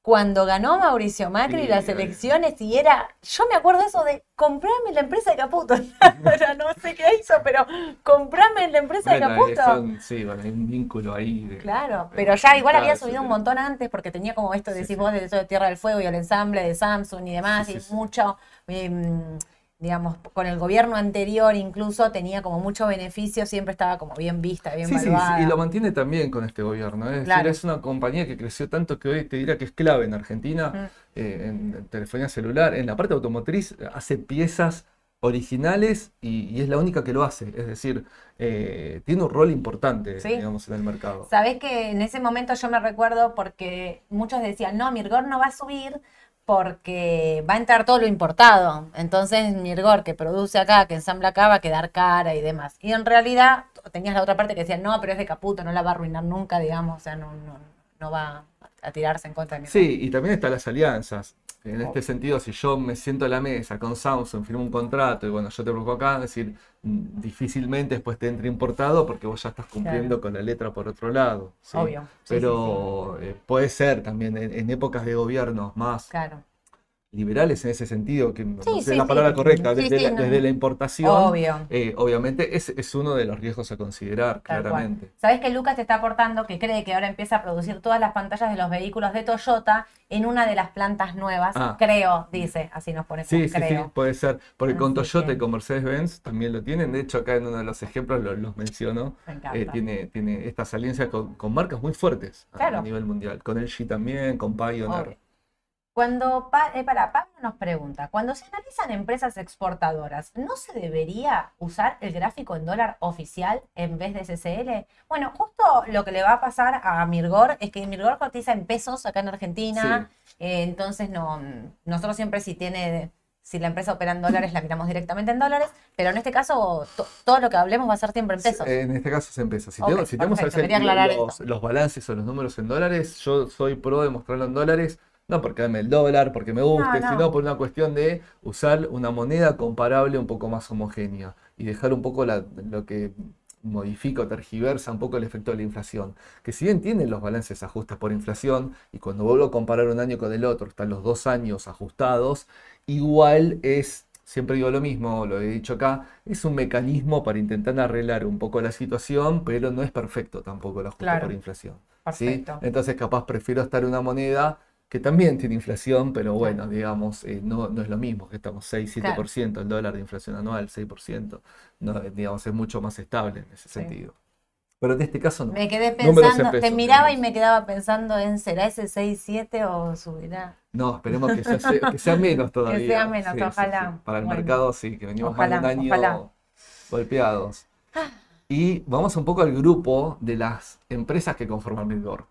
Speaker 1: cuando ganó Mauricio Macri
Speaker 2: Sí,
Speaker 1: las elecciones y era, yo me acuerdo eso de comprarme la empresa de Caputo. [LAUGHS] No sé qué hizo, pero comprarme la empresa de Caputo.
Speaker 2: son- sí, bueno, hay un vínculo ahí. de-
Speaker 1: Claro,
Speaker 2: de-
Speaker 1: pero ya igual había subido un montón antes porque tenía como esto,
Speaker 2: Sí,
Speaker 1: decís
Speaker 2: sí.
Speaker 1: vos, de eso de Tierra del Fuego y el ensamble de Samsung y demás, y mucho, em, digamos, con el gobierno anterior incluso tenía como mucho beneficio, siempre estaba como bien vista, bien
Speaker 2: Sí, sí,
Speaker 1: valuada.
Speaker 2: sí, y lo mantiene también con este gobierno. ¿eh? Es
Speaker 1: Claro.
Speaker 2: decir, es una compañía que creció tanto que hoy te dirá que es clave en Argentina,
Speaker 1: Mm.
Speaker 2: eh, en telefonía celular, en la parte automotriz, hace piezas originales y, y es la única que lo hace. Es decir, eh, tiene un rol importante,
Speaker 1: Sí.
Speaker 2: digamos, en el mercado.
Speaker 1: Sabés que en ese momento yo me recuerdo porque muchos decían, no, Mirgor no va a subir porque va a entrar todo lo importado. Entonces Mirgor, que produce acá, que ensambla acá, va a quedar cara y demás. Y en realidad tenías la otra parte que decía, no, pero es de Caputo, no la va a arruinar nunca, digamos, o sea, no, no, no va a tirarse en contra de.
Speaker 2: Sí, y también están las alianzas. En este sentido, si yo me siento a la mesa con Samsung, firmo un contrato y bueno, yo te busco acá, decir, difícilmente después te entre importado porque vos ya estás cumpliendo con la letra por otro lado. ¿sí?
Speaker 1: Obvio. Sí, sí,
Speaker 2: Pero eh, puede ser también en, en épocas de gobiernos más
Speaker 1: Claro.
Speaker 2: Liberales en ese sentido, que no
Speaker 1: Sí,
Speaker 2: sé
Speaker 1: sí,
Speaker 2: la
Speaker 1: sí.
Speaker 2: palabra correcta, desde, la,
Speaker 1: no.
Speaker 2: desde la importación,
Speaker 1: Obvio.
Speaker 2: eh, obviamente es, es uno de los riesgos a considerar,
Speaker 1: Tal cual.
Speaker 2: claramente.
Speaker 1: Sabes que Lucas te está aportando que cree que ahora empieza a producir todas las pantallas de los vehículos de Toyota en una de las plantas nuevas.
Speaker 2: Ah.
Speaker 1: Creo, dice, así nos pone
Speaker 2: Sí, sí, sí,
Speaker 1: creo.
Speaker 2: puede ser. Porque con Toyota
Speaker 1: que-
Speaker 2: y con Mercedes-Benz también lo tienen. De hecho, acá en uno de los ejemplos lo- los menciono.
Speaker 1: Me encanta.
Speaker 2: Eh, tiene, tiene estas alianzas con, con marcas muy fuertes a- nivel mundial. Con LG también, con Pioneer.
Speaker 1: Obvio. Cuando, Pa- eh, para, Pablo nos pregunta, cuando se analizan empresas exportadoras, ¿no se debería usar el gráfico en dólar oficial en vez de SCL? Bueno, justo lo que le va a pasar a Mirgor es que Mirgor cotiza en pesos acá en Argentina, eh, entonces no, nosotros siempre si tiene, si la empresa opera en dólares la miramos directamente en dólares, pero en este caso to- todo lo que hablemos va a ser siempre en pesos.
Speaker 2: En este caso es en pesos. Si, tenemos, si tenemos a veces los, los balances o los números en dólares, yo soy pro de mostrarlo en dólares. No porque dame el dólar, porque me guste,
Speaker 1: No, no.
Speaker 2: sino por una cuestión de usar una moneda comparable un poco más homogénea y dejar un poco la- lo que modifica o tergiversa un poco el efecto de la inflación. Que si bien tienen los balances ajustes por inflación y cuando vuelvo a comparar un año con el otro, están los dos años ajustados, igual es, siempre digo lo mismo, lo he dicho acá, es un mecanismo para intentar arreglar un poco la situación, pero no es perfecto tampoco el ajuste
Speaker 1: Claro.
Speaker 2: por inflación. ¿sí? Entonces capaz prefiero estar en una moneda que también tiene inflación, pero bueno, digamos, eh, no, no es lo mismo, que estamos 6, 7%, el dólar de inflación anual, 6%, no, digamos, es mucho más estable en ese
Speaker 1: Sí.
Speaker 2: sentido. Pero en este caso no.
Speaker 1: Me quedé pensando, te miraba y me quedaba pensando en, ¿será ese 6-7 o subirá?
Speaker 2: No, esperemos que, sea, que sea menos [LAUGHS] todavía.
Speaker 1: sea menos,
Speaker 2: Sí,
Speaker 1: ojalá.
Speaker 2: sí. Para el
Speaker 1: Bueno.
Speaker 2: mercado sí, que venimos
Speaker 1: Ojalá,
Speaker 2: más de un año
Speaker 1: ojalá.
Speaker 2: golpeados. Y vamos un poco al grupo de las empresas que conforman Midgor.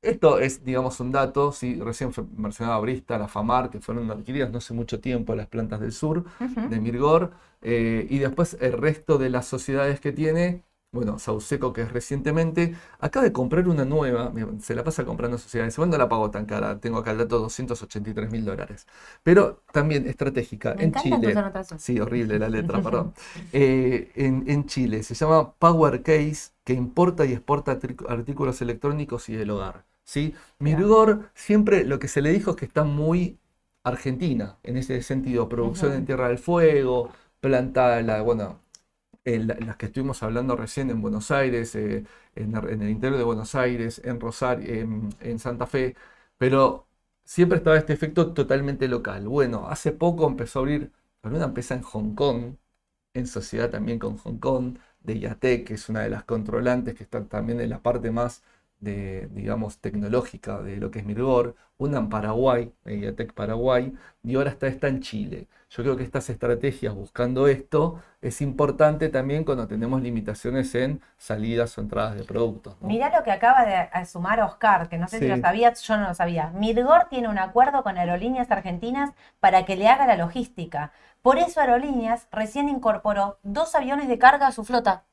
Speaker 2: Esto es, digamos, un dato, sí, recién fue- mencionaba Brista, la FAMAR, que fueron adquiridas no hace mucho tiempo las plantas del sur de Mirgor, eh, y después el resto de las sociedades que tiene, bueno, Sauseco, que es recientemente, acaba de comprar una nueva, se la pasa comprando sociedades, igual no la pagó tan cara, tengo acá el dato, 283 mil dólares, pero también estratégica
Speaker 1: Me
Speaker 2: en Chile. Sí, horrible la letra, [LAUGHS] perdón. Eh, en, en Chile se llama Power Case, que importa y exporta artículos electrónicos y del hogar. ¿sí? Mirgor siempre lo que se le dijo es que está muy argentina, en ese sentido, producción en Tierra del Fuego, planta, la, bueno, la- las que estuvimos hablando recién en Buenos Aires, eh, en, el- interior de Buenos Aires, en Rosario, en, Santa Fe, pero siempre estaba este efecto totalmente local. Bueno, hace poco empezó a abrir una empresa en Hong Kong, en sociedad también con Hong Kong, de Yatec, que es una de las controlantes que está también en la parte más de, digamos, tecnológica de lo que es Mirgor, una en Paraguay, Mediatek Paraguay, y ahora está esta en Chile. Yo creo que estas estrategias buscando esto es importante también cuando tenemos limitaciones en salidas o entradas de productos. ¿no?
Speaker 1: Mirá lo que acaba de sumar Oscar, que no sé si lo sabías, yo no lo sabía. Mirgor tiene un acuerdo con Aerolíneas Argentinas para que le haga la logística. Por eso Aerolíneas recién incorporó dos aviones de carga a su flota.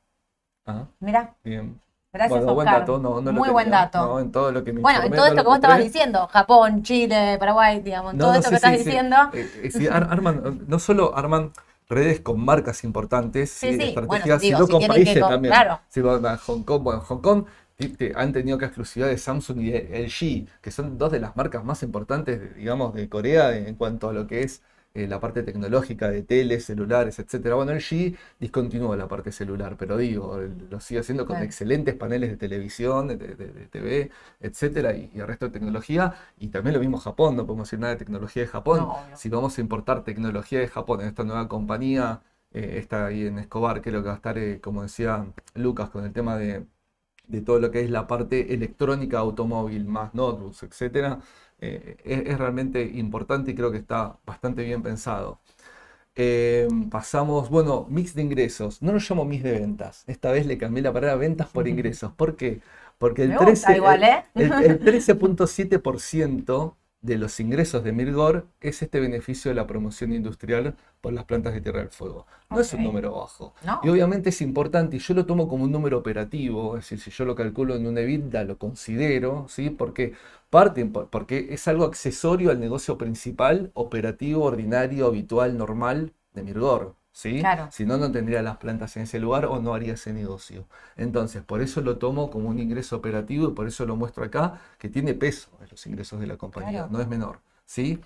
Speaker 2: Ah,
Speaker 1: Mirá,
Speaker 2: bien.
Speaker 1: Gracias
Speaker 2: Bueno, buen dato, no, no
Speaker 1: Muy buen
Speaker 2: tenía,
Speaker 1: dato.
Speaker 2: no, en todo lo que me
Speaker 1: Bueno, en todo esto que vos estabas diciendo, Japón, Chile, Paraguay, digamos,
Speaker 2: No,
Speaker 1: todo
Speaker 2: no,
Speaker 1: esto
Speaker 2: sí,
Speaker 1: que estás
Speaker 2: sí, sí.
Speaker 1: diciendo.
Speaker 2: Eh, eh, arman, no solo arman redes con marcas importantes,
Speaker 1: Sí,
Speaker 2: sí,
Speaker 1: sí,
Speaker 2: estrategias,
Speaker 1: bueno, digo,
Speaker 2: sino
Speaker 1: si
Speaker 2: con
Speaker 1: que
Speaker 2: países
Speaker 1: co-
Speaker 2: también.
Speaker 1: claro.
Speaker 2: Si a Hong Kong, bueno, Hong Kong han tenido acá exclusividad de Samsung y LG, que son dos de las marcas más importantes, digamos, de Corea en cuanto a lo que es eh, la parte tecnológica de teles, celulares, etcétera. Bueno, LG discontinuó la parte celular, pero digo, lo sigue haciendo con
Speaker 1: Claro.
Speaker 2: excelentes paneles de televisión, de, de- de TV, etcétera, y, y el resto de tecnología. Y también lo mismo Japón, no podemos decir nada de tecnología de Japón.
Speaker 1: No.
Speaker 2: Si vamos a importar tecnología de Japón en esta nueva compañía, eh, está ahí en Escobar, lo que va a estar, eh, como decía Lucas, con el tema de, de todo lo que es la parte electrónica automóvil, más notebooks, etcétera, eh, es, es realmente importante y creo que está bastante bien pensado. Eh, pasamos, bueno, mix de ingresos. No lo llamo mix de ventas. Esta vez le cambié la palabra ventas por [LAUGHS] ingresos. ¿Por qué? Porque el
Speaker 1: Me gusta
Speaker 2: 13,
Speaker 1: igual, ¿eh?
Speaker 2: el, el [LAUGHS] 13.7% de los ingresos de Mirgor es este beneficio de la promoción industrial por las plantas de Tierra del Fuego. No es un número bajo.
Speaker 1: No.
Speaker 2: Y obviamente es importante, y yo lo tomo como un número operativo, es decir, si yo lo calculo en una EBITDA, lo considero, ¿sí? Porque parte, por- porque es algo accesorio al negocio principal, operativo, ordinario, habitual, normal de Mirgor, ¿sí?
Speaker 1: Claro.
Speaker 2: Si no, no tendría las plantas en ese lugar o no haría ese negocio. Entonces, por eso lo tomo como un ingreso operativo y por eso lo muestro acá, que tiene peso en los ingresos de la compañía,
Speaker 1: Claro.
Speaker 2: no es menor, ¿sí?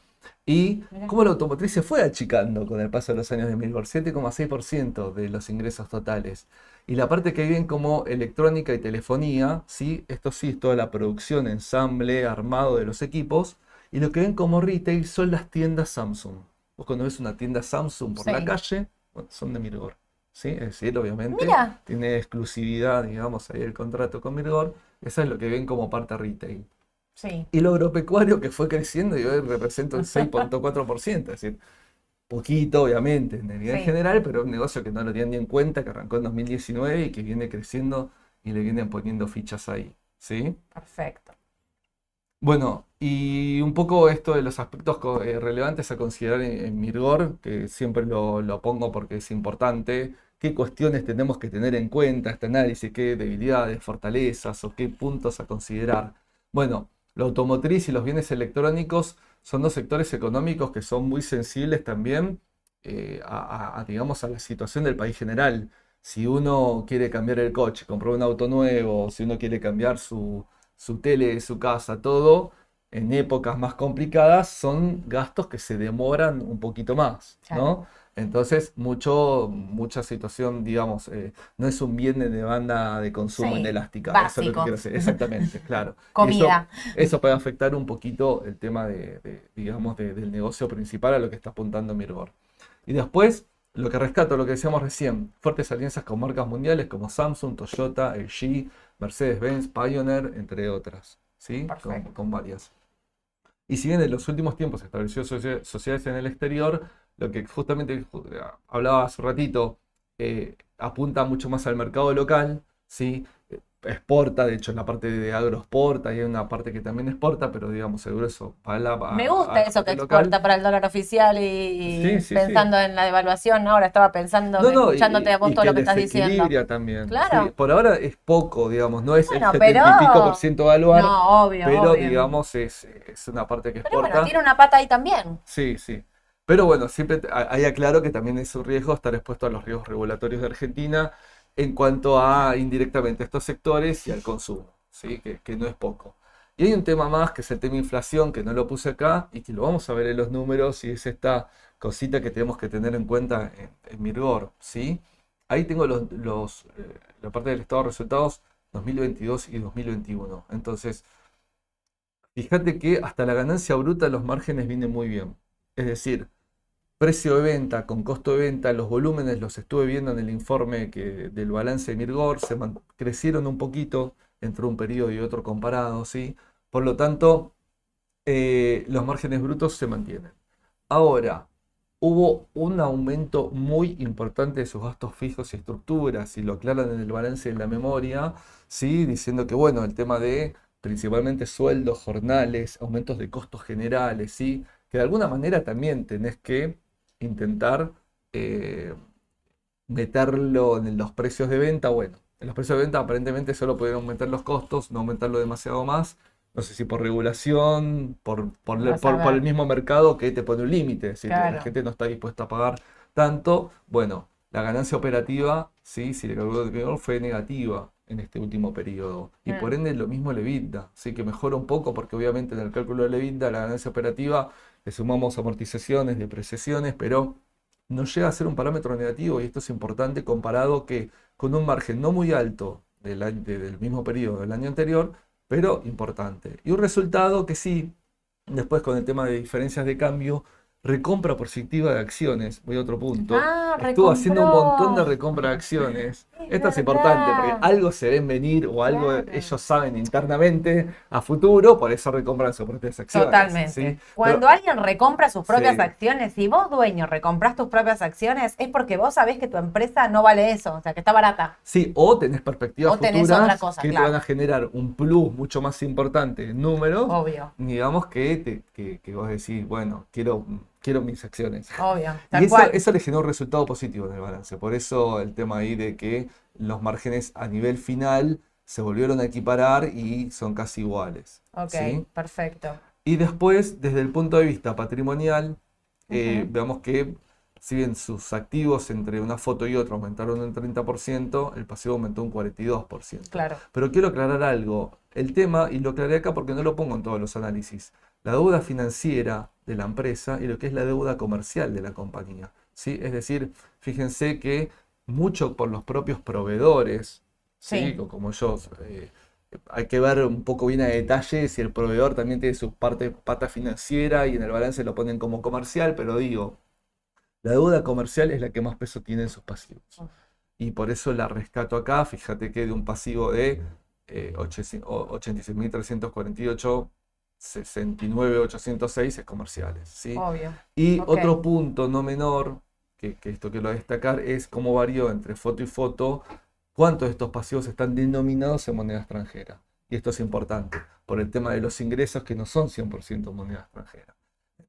Speaker 2: Y
Speaker 1: Mirá.
Speaker 2: cómo la automotriz se fue achicando con el paso de los años de Milgor, 7,6% de los ingresos totales. Y la parte que ven como electrónica y telefonía, ¿sí? Esto sí es toda la producción, ensamble, armado de los equipos. Y lo que ven como retail son las tiendas Samsung. Vos cuando ves una tienda Samsung por la calle, bueno, son de Mirgor. ¿Sí? Es decir, obviamente
Speaker 1: Mira.
Speaker 2: tiene exclusividad, digamos, ahí el contrato con Mirgor. Eso es lo que ven como parte retail.
Speaker 1: Sí.
Speaker 2: Y lo agropecuario que fue creciendo y hoy representa el [LAUGHS] 6.4%, es decir, poquito obviamente en el nivel
Speaker 1: Sí.
Speaker 2: general, pero un negocio que no lo tienen ni en cuenta, que arrancó en 2019 y que viene creciendo y le vienen poniendo fichas ahí, ¿sí?
Speaker 1: Perfecto.
Speaker 2: Bueno, y un poco esto de los aspectos eh, relevantes a considerar en, en Mirgor, que siempre lo, pongo porque es importante, qué cuestiones tenemos que tener en cuenta este análisis, qué debilidades, fortalezas o qué puntos a considerar. Bueno, la automotriz y los bienes electrónicos son dos sectores económicos que son muy sensibles también eh, a, a- a, digamos, a la situación del país general. Si uno quiere cambiar el coche, comprar un auto nuevo, si uno quiere cambiar su, su tele, su casa, todo, en épocas más complicadas son gastos que se demoran un poquito más, ¿no? Entonces, mucho, mucha situación, digamos, eh, no es un bien de demanda de consumo
Speaker 1: Sí,
Speaker 2: inelástica. Eso es lo que quiero decir. Exactamente, [LAUGHS] claro. Eso-
Speaker 1: Comida.
Speaker 2: eso puede afectar un poquito el tema de, de, digamos, de- del negocio principal a lo que está apuntando Mirgor. Y después, lo que rescato, lo que decíamos recién, fuertes alianzas con marcas mundiales como Samsung, Toyota, LG, Mercedes-Benz, Pioneer, entre otras, ¿sí? Con, varias. Y si bien en los últimos tiempos se estableció socia- sociedades en el exterior, lo que justamente ju- hablaba hace un ratito, eh, apunta mucho más al mercado local, ¿sí? Exporta, de hecho en la parte de agro exporta, y hay una parte que también exporta, pero digamos el grueso para la a-
Speaker 1: Me
Speaker 2: a
Speaker 1: gusta
Speaker 2: la
Speaker 1: eso que
Speaker 2: local.
Speaker 1: exporta para el dólar oficial y, y
Speaker 2: Sí, sí,
Speaker 1: pensando en la devaluación. Ahora estaba pensando,
Speaker 2: No, no, y-
Speaker 1: escuchándote a vos
Speaker 2: y
Speaker 1: todo lo
Speaker 2: que
Speaker 1: estás diciendo.
Speaker 2: también.
Speaker 1: Claro.
Speaker 2: Sí, por ahora es poco, digamos, no es
Speaker 1: Bueno,
Speaker 2: el 70 y pico
Speaker 1: pero-
Speaker 2: por ciento evaluar,
Speaker 1: No, obvio,
Speaker 2: pero
Speaker 1: obvio.
Speaker 2: digamos es, es una parte que
Speaker 1: Pero
Speaker 2: exporta.
Speaker 1: bueno, tiene una pata ahí también.
Speaker 2: Sí, sí. Pero bueno, siempre a- ahí aclaro que también es un riesgo estar expuesto a los riesgos regulatorios de Argentina en cuanto a indirectamente estos sectores y al consumo, ¿sí? Que, que no es poco. Y hay un tema más que es el tema inflación, que no lo puse acá y que lo vamos a ver en los números y es esta cosita que tenemos que tener en cuenta en, en Mirgor, ¿sí? Ahí tengo los, los, eh, la parte del estado de resultados 2022 y 2021. Entonces, fíjate que hasta la ganancia bruta los márgenes vienen muy bien. Es decir, precio de venta con costo de venta, los volúmenes los estuve viendo en el informe que, del balance de Mirgor, se crecieron un poquito entre un periodo y otro comparado, ¿sí? Por lo tanto, eh, los márgenes brutos se mantienen. Ahora, hubo un aumento muy importante de sus gastos fijos y estructuras, y lo aclaran en el balance de la memoria, ¿sí? diciendo que bueno, el tema de principalmente sueldos, jornales, aumentos de costos generales, ¿sí? que de alguna manera también tenés que intentar eh, meterlo en los precios de venta. Bueno, en los precios de venta aparentemente solo pueden aumentar los costos, no aumentarlo demasiado más. No sé si por regulación, por, por, el mismo mercado que te pone un límite. Si la gente no está dispuesta a pagar tanto, bueno, la ganancia operativa, sí, si le calculó el fue negativa en este último periodo. Y por mm. ende lo mismo el EBITDA. Así que mejora un poco porque obviamente en el cálculo del EBITDA la ganancia operativa le sumamos amortizaciones, depreciaciones, pero no llega a ser un parámetro negativo y esto es importante comparado que con un margen no muy alto del, del mismo periodo del año anterior, pero importante. Y un resultado que sí, después con el tema de diferencias de cambio, recompra positiva de acciones, voy a otro punto. Ah, Estuvo haciendo un montón de recompra de acciones. Esto es importante porque algo se ven venir o algo ellos saben internamente a futuro, por eso recompran sus propias acciones.
Speaker 1: Totalmente. Cuando alguien recompra sus propias acciones, si vos dueño recompras tus propias acciones, es porque vos sabés que tu empresa no vale eso, o sea, que está barata.
Speaker 2: Sí, o tenés perspectivas futuras que te van a generar un plus mucho más importante en números. Obvio. Digamos que, te, que, que vos decís, bueno, quiero quiero mis acciones. [LAUGHS] Obvio. y eso, eso, le generó un resultado positivo en el balance. Por eso el tema ahí de que los márgenes a nivel final se volvieron a equiparar y son casi iguales.
Speaker 1: Ok, perfecto.
Speaker 2: Y después, desde el punto de vista patrimonial, eh, veamos que si bien sus activos entre una foto y otra aumentaron un 30%, el pasivo aumentó un 42%. Claro. Pero quiero aclarar algo. El tema, y lo aclaré acá porque no lo pongo en todos los análisis, la deuda financiera de la empresa y lo que es la deuda comercial de la compañía. ¿sí? Es decir, fíjense que mucho por los propios proveedores, ¿sí? como yo, eh, hay que ver un poco bien a detalle si el proveedor también tiene su parte pata financiera y en el balance lo ponen como comercial, pero digo, la deuda comercial es la que más peso tiene en sus pasivos. Y por eso la rescato acá, fíjate que de un pasivo de eh, 86.348 69.806 es comerciales. ¿sí? Obvio. Y otro punto no menor, que, esto quiero destacar, es cómo varió entre foto y foto, cuántos de estos pasivos están denominados en moneda extranjera. Y esto es importante, por el tema de los ingresos que no son 100% moneda extranjera.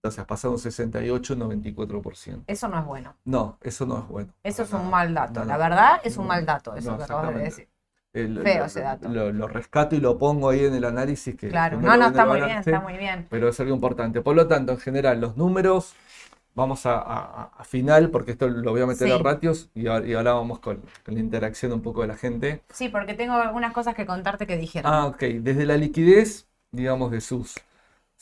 Speaker 2: Pasado un 68, 94%.
Speaker 1: Eso no es bueno.
Speaker 2: No, eso no es bueno.
Speaker 1: Eso es un mal dato. La verdad es un mal dato, eso que acabas de decir.
Speaker 2: Feo ese dato. Lo, rescato y lo pongo ahí en el análisis. Que,
Speaker 1: claro, no, no, está muy bien, está muy bien.
Speaker 2: Pero es algo importante. Por lo tanto, en general, los números, vamos a, final, porque esto lo voy a meter a ratios y, ahora vamos con, la interacción un poco de la gente.
Speaker 1: Sí, porque tengo algunas cosas que contarte que dijeron.
Speaker 2: Ah, ok. Desde la liquidez, digamos, de sus,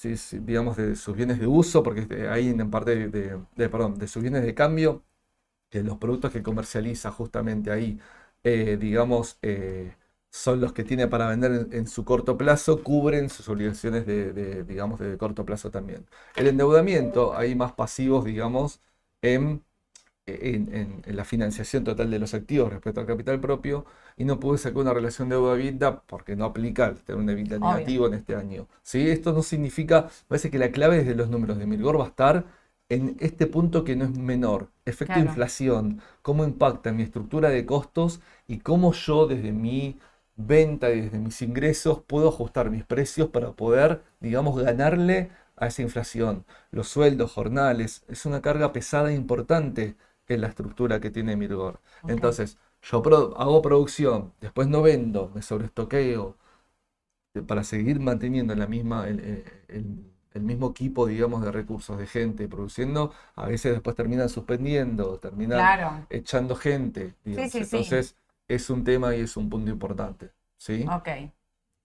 Speaker 2: digamos, de sus bienes de uso, porque ahí en parte de, de, perdón, de sus bienes de cambio, de los productos que comercializa justamente ahí eh, digamos, eh, son los que tiene para vender en, su corto plazo, cubren sus obligaciones de, digamos, de corto plazo también. El endeudamiento, hay más pasivos, digamos, en, en, la financiación total de los activos respecto al capital propio, y no pude sacar una relación deuda-vida porque no aplica tener un EBITDA negativo en este año. ¿Sí? Esto no significa, parece que la clave desde los números de Milgor va a estar en este punto que no es menor, efecto inflación, cómo impacta mi estructura de costos y cómo yo desde mi venta y desde mis ingresos puedo ajustar mis precios para poder, digamos, ganarle a esa inflación. Los sueldos, jornales, es una carga pesada e importante en la estructura que tiene Mirgor. Entonces, yo hago producción, después no vendo, me sobreestoqueo eh, para seguir manteniendo la misma, el, el mismo equipo, digamos, de recursos, de gente produciendo, a veces después terminan suspendiendo, terminan echando gente. Entonces, es un tema y es un punto importante. ¿sí?
Speaker 1: Ok,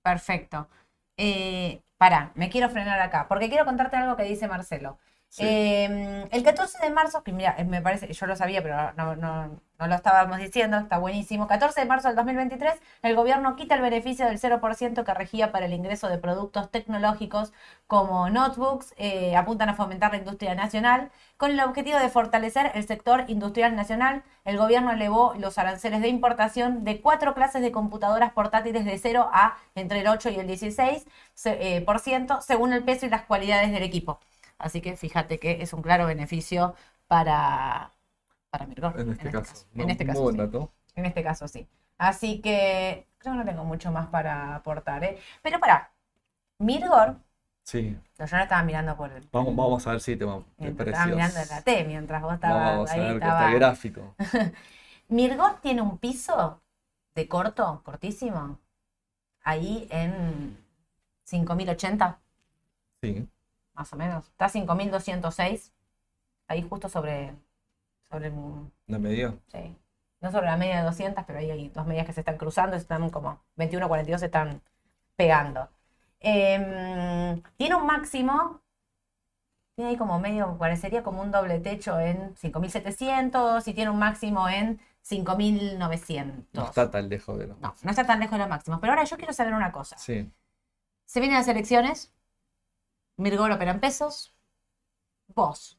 Speaker 1: perfecto. Eh, pará, me quiero frenar acá, porque quiero contarte algo que dice Marcelo. Eh, el 14 de marzo, que mira, me parece, yo lo sabía, pero no, no, no, lo estábamos diciendo, está buenísimo. 14 de marzo del 2023, el gobierno quita el beneficio del 0% que regía para el ingreso de productos tecnológicos como notebooks, eh, apuntan a fomentar la industria nacional. Con el objetivo de fortalecer el sector industrial nacional, el gobierno elevó los aranceles de importación de cuatro clases de computadoras portátiles de 0 a entre el 8 y el 16%, eh, por ciento, según el peso y las cualidades del equipo. Así que fíjate que es un claro beneficio para, para Mirgor.
Speaker 2: En este, caso.
Speaker 1: En este caso. Sí. En este caso sí. Así que creo que no tengo mucho más para aportar. ¿eh? Pero para, Mirgor.
Speaker 2: Sí.
Speaker 1: Yo no estaba mirando por el.
Speaker 2: Vamos, vamos a ver si te vamos.
Speaker 1: Estaba mirando la T mientras vos estabas
Speaker 2: vamos a ver estaba... este gráfico. [LAUGHS]
Speaker 1: Mirgor tiene un piso de corto, cortísimo, ahí en 5080.
Speaker 2: Sí
Speaker 1: más o menos. Está 5206, ahí justo sobre, sobre
Speaker 2: ¿La media?
Speaker 1: Sí. No sobre la media de 200, pero ahí hay dos medias que se están cruzando, están como 21, 42 se están pegando. Em, tiene un máximo, tiene ahí como medio, parecería como un doble techo en 5700 y tiene un máximo en 5900.
Speaker 2: No está tan lejos de
Speaker 1: los No, no está tan lejos de los máximos. Pero ahora yo quiero saber una cosa.
Speaker 2: Sí.
Speaker 1: Se vienen las elecciones, Mirgor opera en pesos. Vos,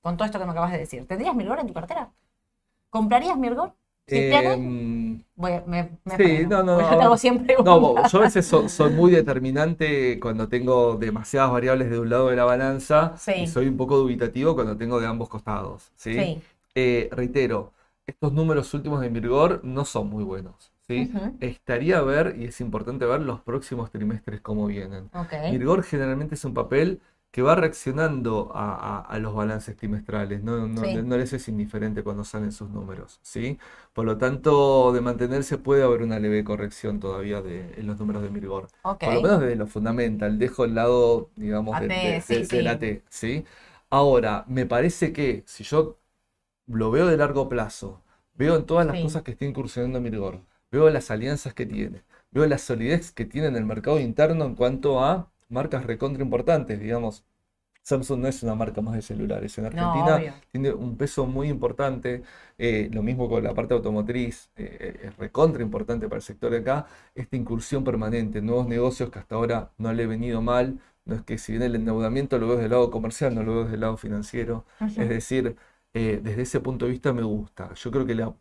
Speaker 1: con todo esto que me acabas de decir, ¿tendrías Mirgor en tu cartera? ¿Comprarías Mirgor?
Speaker 2: Eh,
Speaker 1: me,
Speaker 2: sí, no, no,
Speaker 1: yo siempre
Speaker 2: no, yo a veces soy, muy determinante cuando tengo demasiadas variables de un lado de la balanza y soy un poco dubitativo cuando tengo de ambos costados. ¿sí? sí. Eh, reitero, estos números últimos de Mirgor no son muy buenos. Estaría a ver, y es importante ver los próximos trimestres cómo vienen. Mirgor generalmente es un papel que va reaccionando a, los balances trimestrales, no, no, les es indiferente cuando salen sus números, ¿sí? Por lo tanto, de mantenerse puede haber una leve corrección todavía de, en los números de Mirgor. Por lo menos desde lo fundamental, dejo el lado, digamos, de, la T, ¿sí? Ahora, me parece que si yo lo veo de largo plazo, veo en todas las cosas que está incursionando Mirgor, veo las alianzas que tiene, veo la solidez que tiene en el mercado interno en cuanto a marcas recontra importantes, digamos. Samsung no es una marca más de celulares. En Argentina tiene un peso muy importante. Eh, lo mismo con la parte automotriz. Eh, eh, es recontra importante para el sector de acá. Esta incursión permanente, nuevos negocios que hasta ahora no le he venido mal. No es que si bien el endeudamiento lo veo desde el lado comercial, no lo veo desde el lado financiero. Es decir, desde ese punto de vista me gusta. Yo creo que la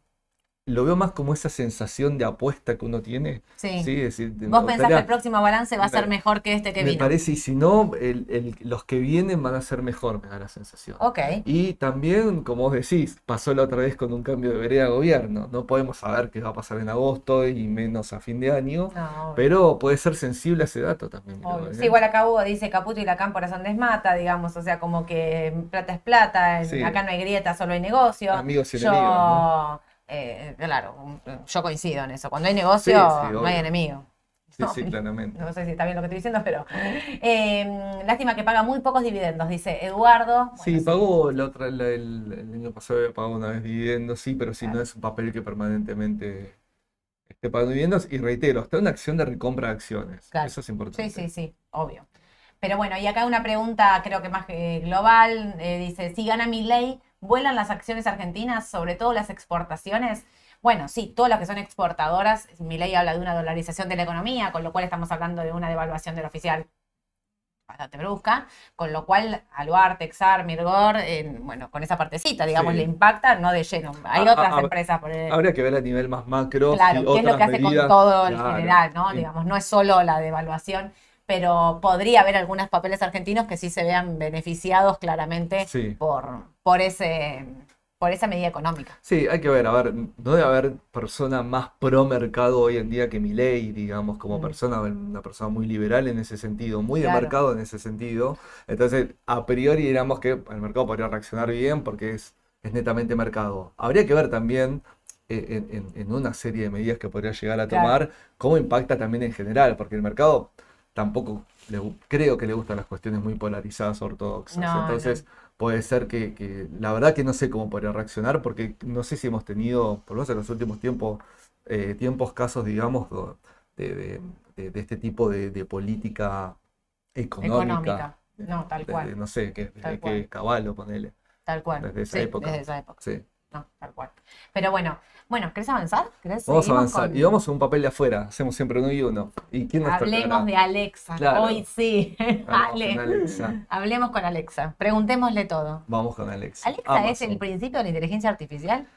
Speaker 2: lo veo más como esa sensación de apuesta que uno tiene.
Speaker 1: Sí. Vos pensás que el próximo balance va a ser mejor que este que
Speaker 2: me parece, y si no, los que vienen van a ser mejor, me da la sensación.
Speaker 1: Ok.
Speaker 2: Y también, como vos decís, pasó la otra vez con un cambio de vereda de gobierno. No podemos saber qué va a pasar en agosto y menos a fin de año, pero puede ser sensible a ese dato también.
Speaker 1: ¿eh? Sí, igual acá Hugo dice Caputo y la cámpora son desmata, digamos, o sea, como que plata es plata, acá no hay grieta, solo hay negocio.
Speaker 2: Amigos y enemigos.
Speaker 1: Eh, claro, yo coincido en eso. Cuando hay negocio, no hay enemigo.
Speaker 2: Sí, sí, claramente.
Speaker 1: No sé si está bien lo que estoy diciendo, pero. Eh, lástima que paga muy pocos dividendos, dice Eduardo.
Speaker 2: sí, pagó la otra, el, año pasado pagó una vez dividendos, sí, pero si no es un papel que permanentemente esté pagando dividendos. Y reitero, está una acción de recompra de acciones. Eso es importante.
Speaker 1: Sí, sí, sí, obvio. Pero bueno, y acá una pregunta, creo que más global. Eh, dice: si gana mi ley ¿Vuelan las acciones argentinas, sobre todo las exportaciones? Bueno, sí, todas las que son exportadoras, mi ley habla de una dolarización de la economía, con lo cual estamos hablando de una devaluación del oficial bastante brusca, con lo cual Aluar, Texar, Mirgor, bueno, con esa partecita, digamos, le impacta, no de lleno. Hay otras empresas. Por
Speaker 2: Habría que ver a nivel más macro.
Speaker 1: Claro, qué es lo que hace con todo en general, ¿no? Digamos, no es solo la devaluación pero podría haber algunos papeles argentinos que sí se vean beneficiados claramente por, por, ese, por esa medida económica.
Speaker 2: Sí, hay que ver, a ver, no debe haber persona más pro mercado hoy en día que ley, digamos, como mm. persona, una persona muy liberal en ese sentido, muy de mercado en ese sentido. Entonces, a priori diríamos que el mercado podría reaccionar bien porque es, es netamente mercado. Habría que ver también eh, en, una serie de medidas que podría llegar a tomar cómo impacta también en general, porque el mercado tampoco creo que le gustan las cuestiones muy polarizadas ortodoxas. Entonces puede ser que, la verdad que no sé cómo podría reaccionar porque no sé si hemos tenido, por lo menos en los últimos tiempos, eh, tiempos casos, digamos, de, este tipo de, política económica,
Speaker 1: No, tal cual.
Speaker 2: no sé, que,
Speaker 1: cual.
Speaker 2: que Caballo, ponele.
Speaker 1: Tal cual.
Speaker 2: Desde esa
Speaker 1: Sí,
Speaker 2: época.
Speaker 1: Desde esa época.
Speaker 2: Sí.
Speaker 1: No, tal cual. Pero bueno, bueno, ¿querés avanzar? ¿Querés
Speaker 2: Vamos a avanzar.
Speaker 1: con-
Speaker 2: Y vamos a un papel de afuera. Hacemos siempre uno y uno. ¿Y quién nos
Speaker 1: Hablemos de Alexa.
Speaker 2: Claro.
Speaker 1: Hoy sí.
Speaker 2: Con Alexa.
Speaker 1: Hablemos con Alexa. Preguntémosle todo.
Speaker 2: Vamos con Alexa.
Speaker 1: ¿Alexa es el principio de la inteligencia artificial?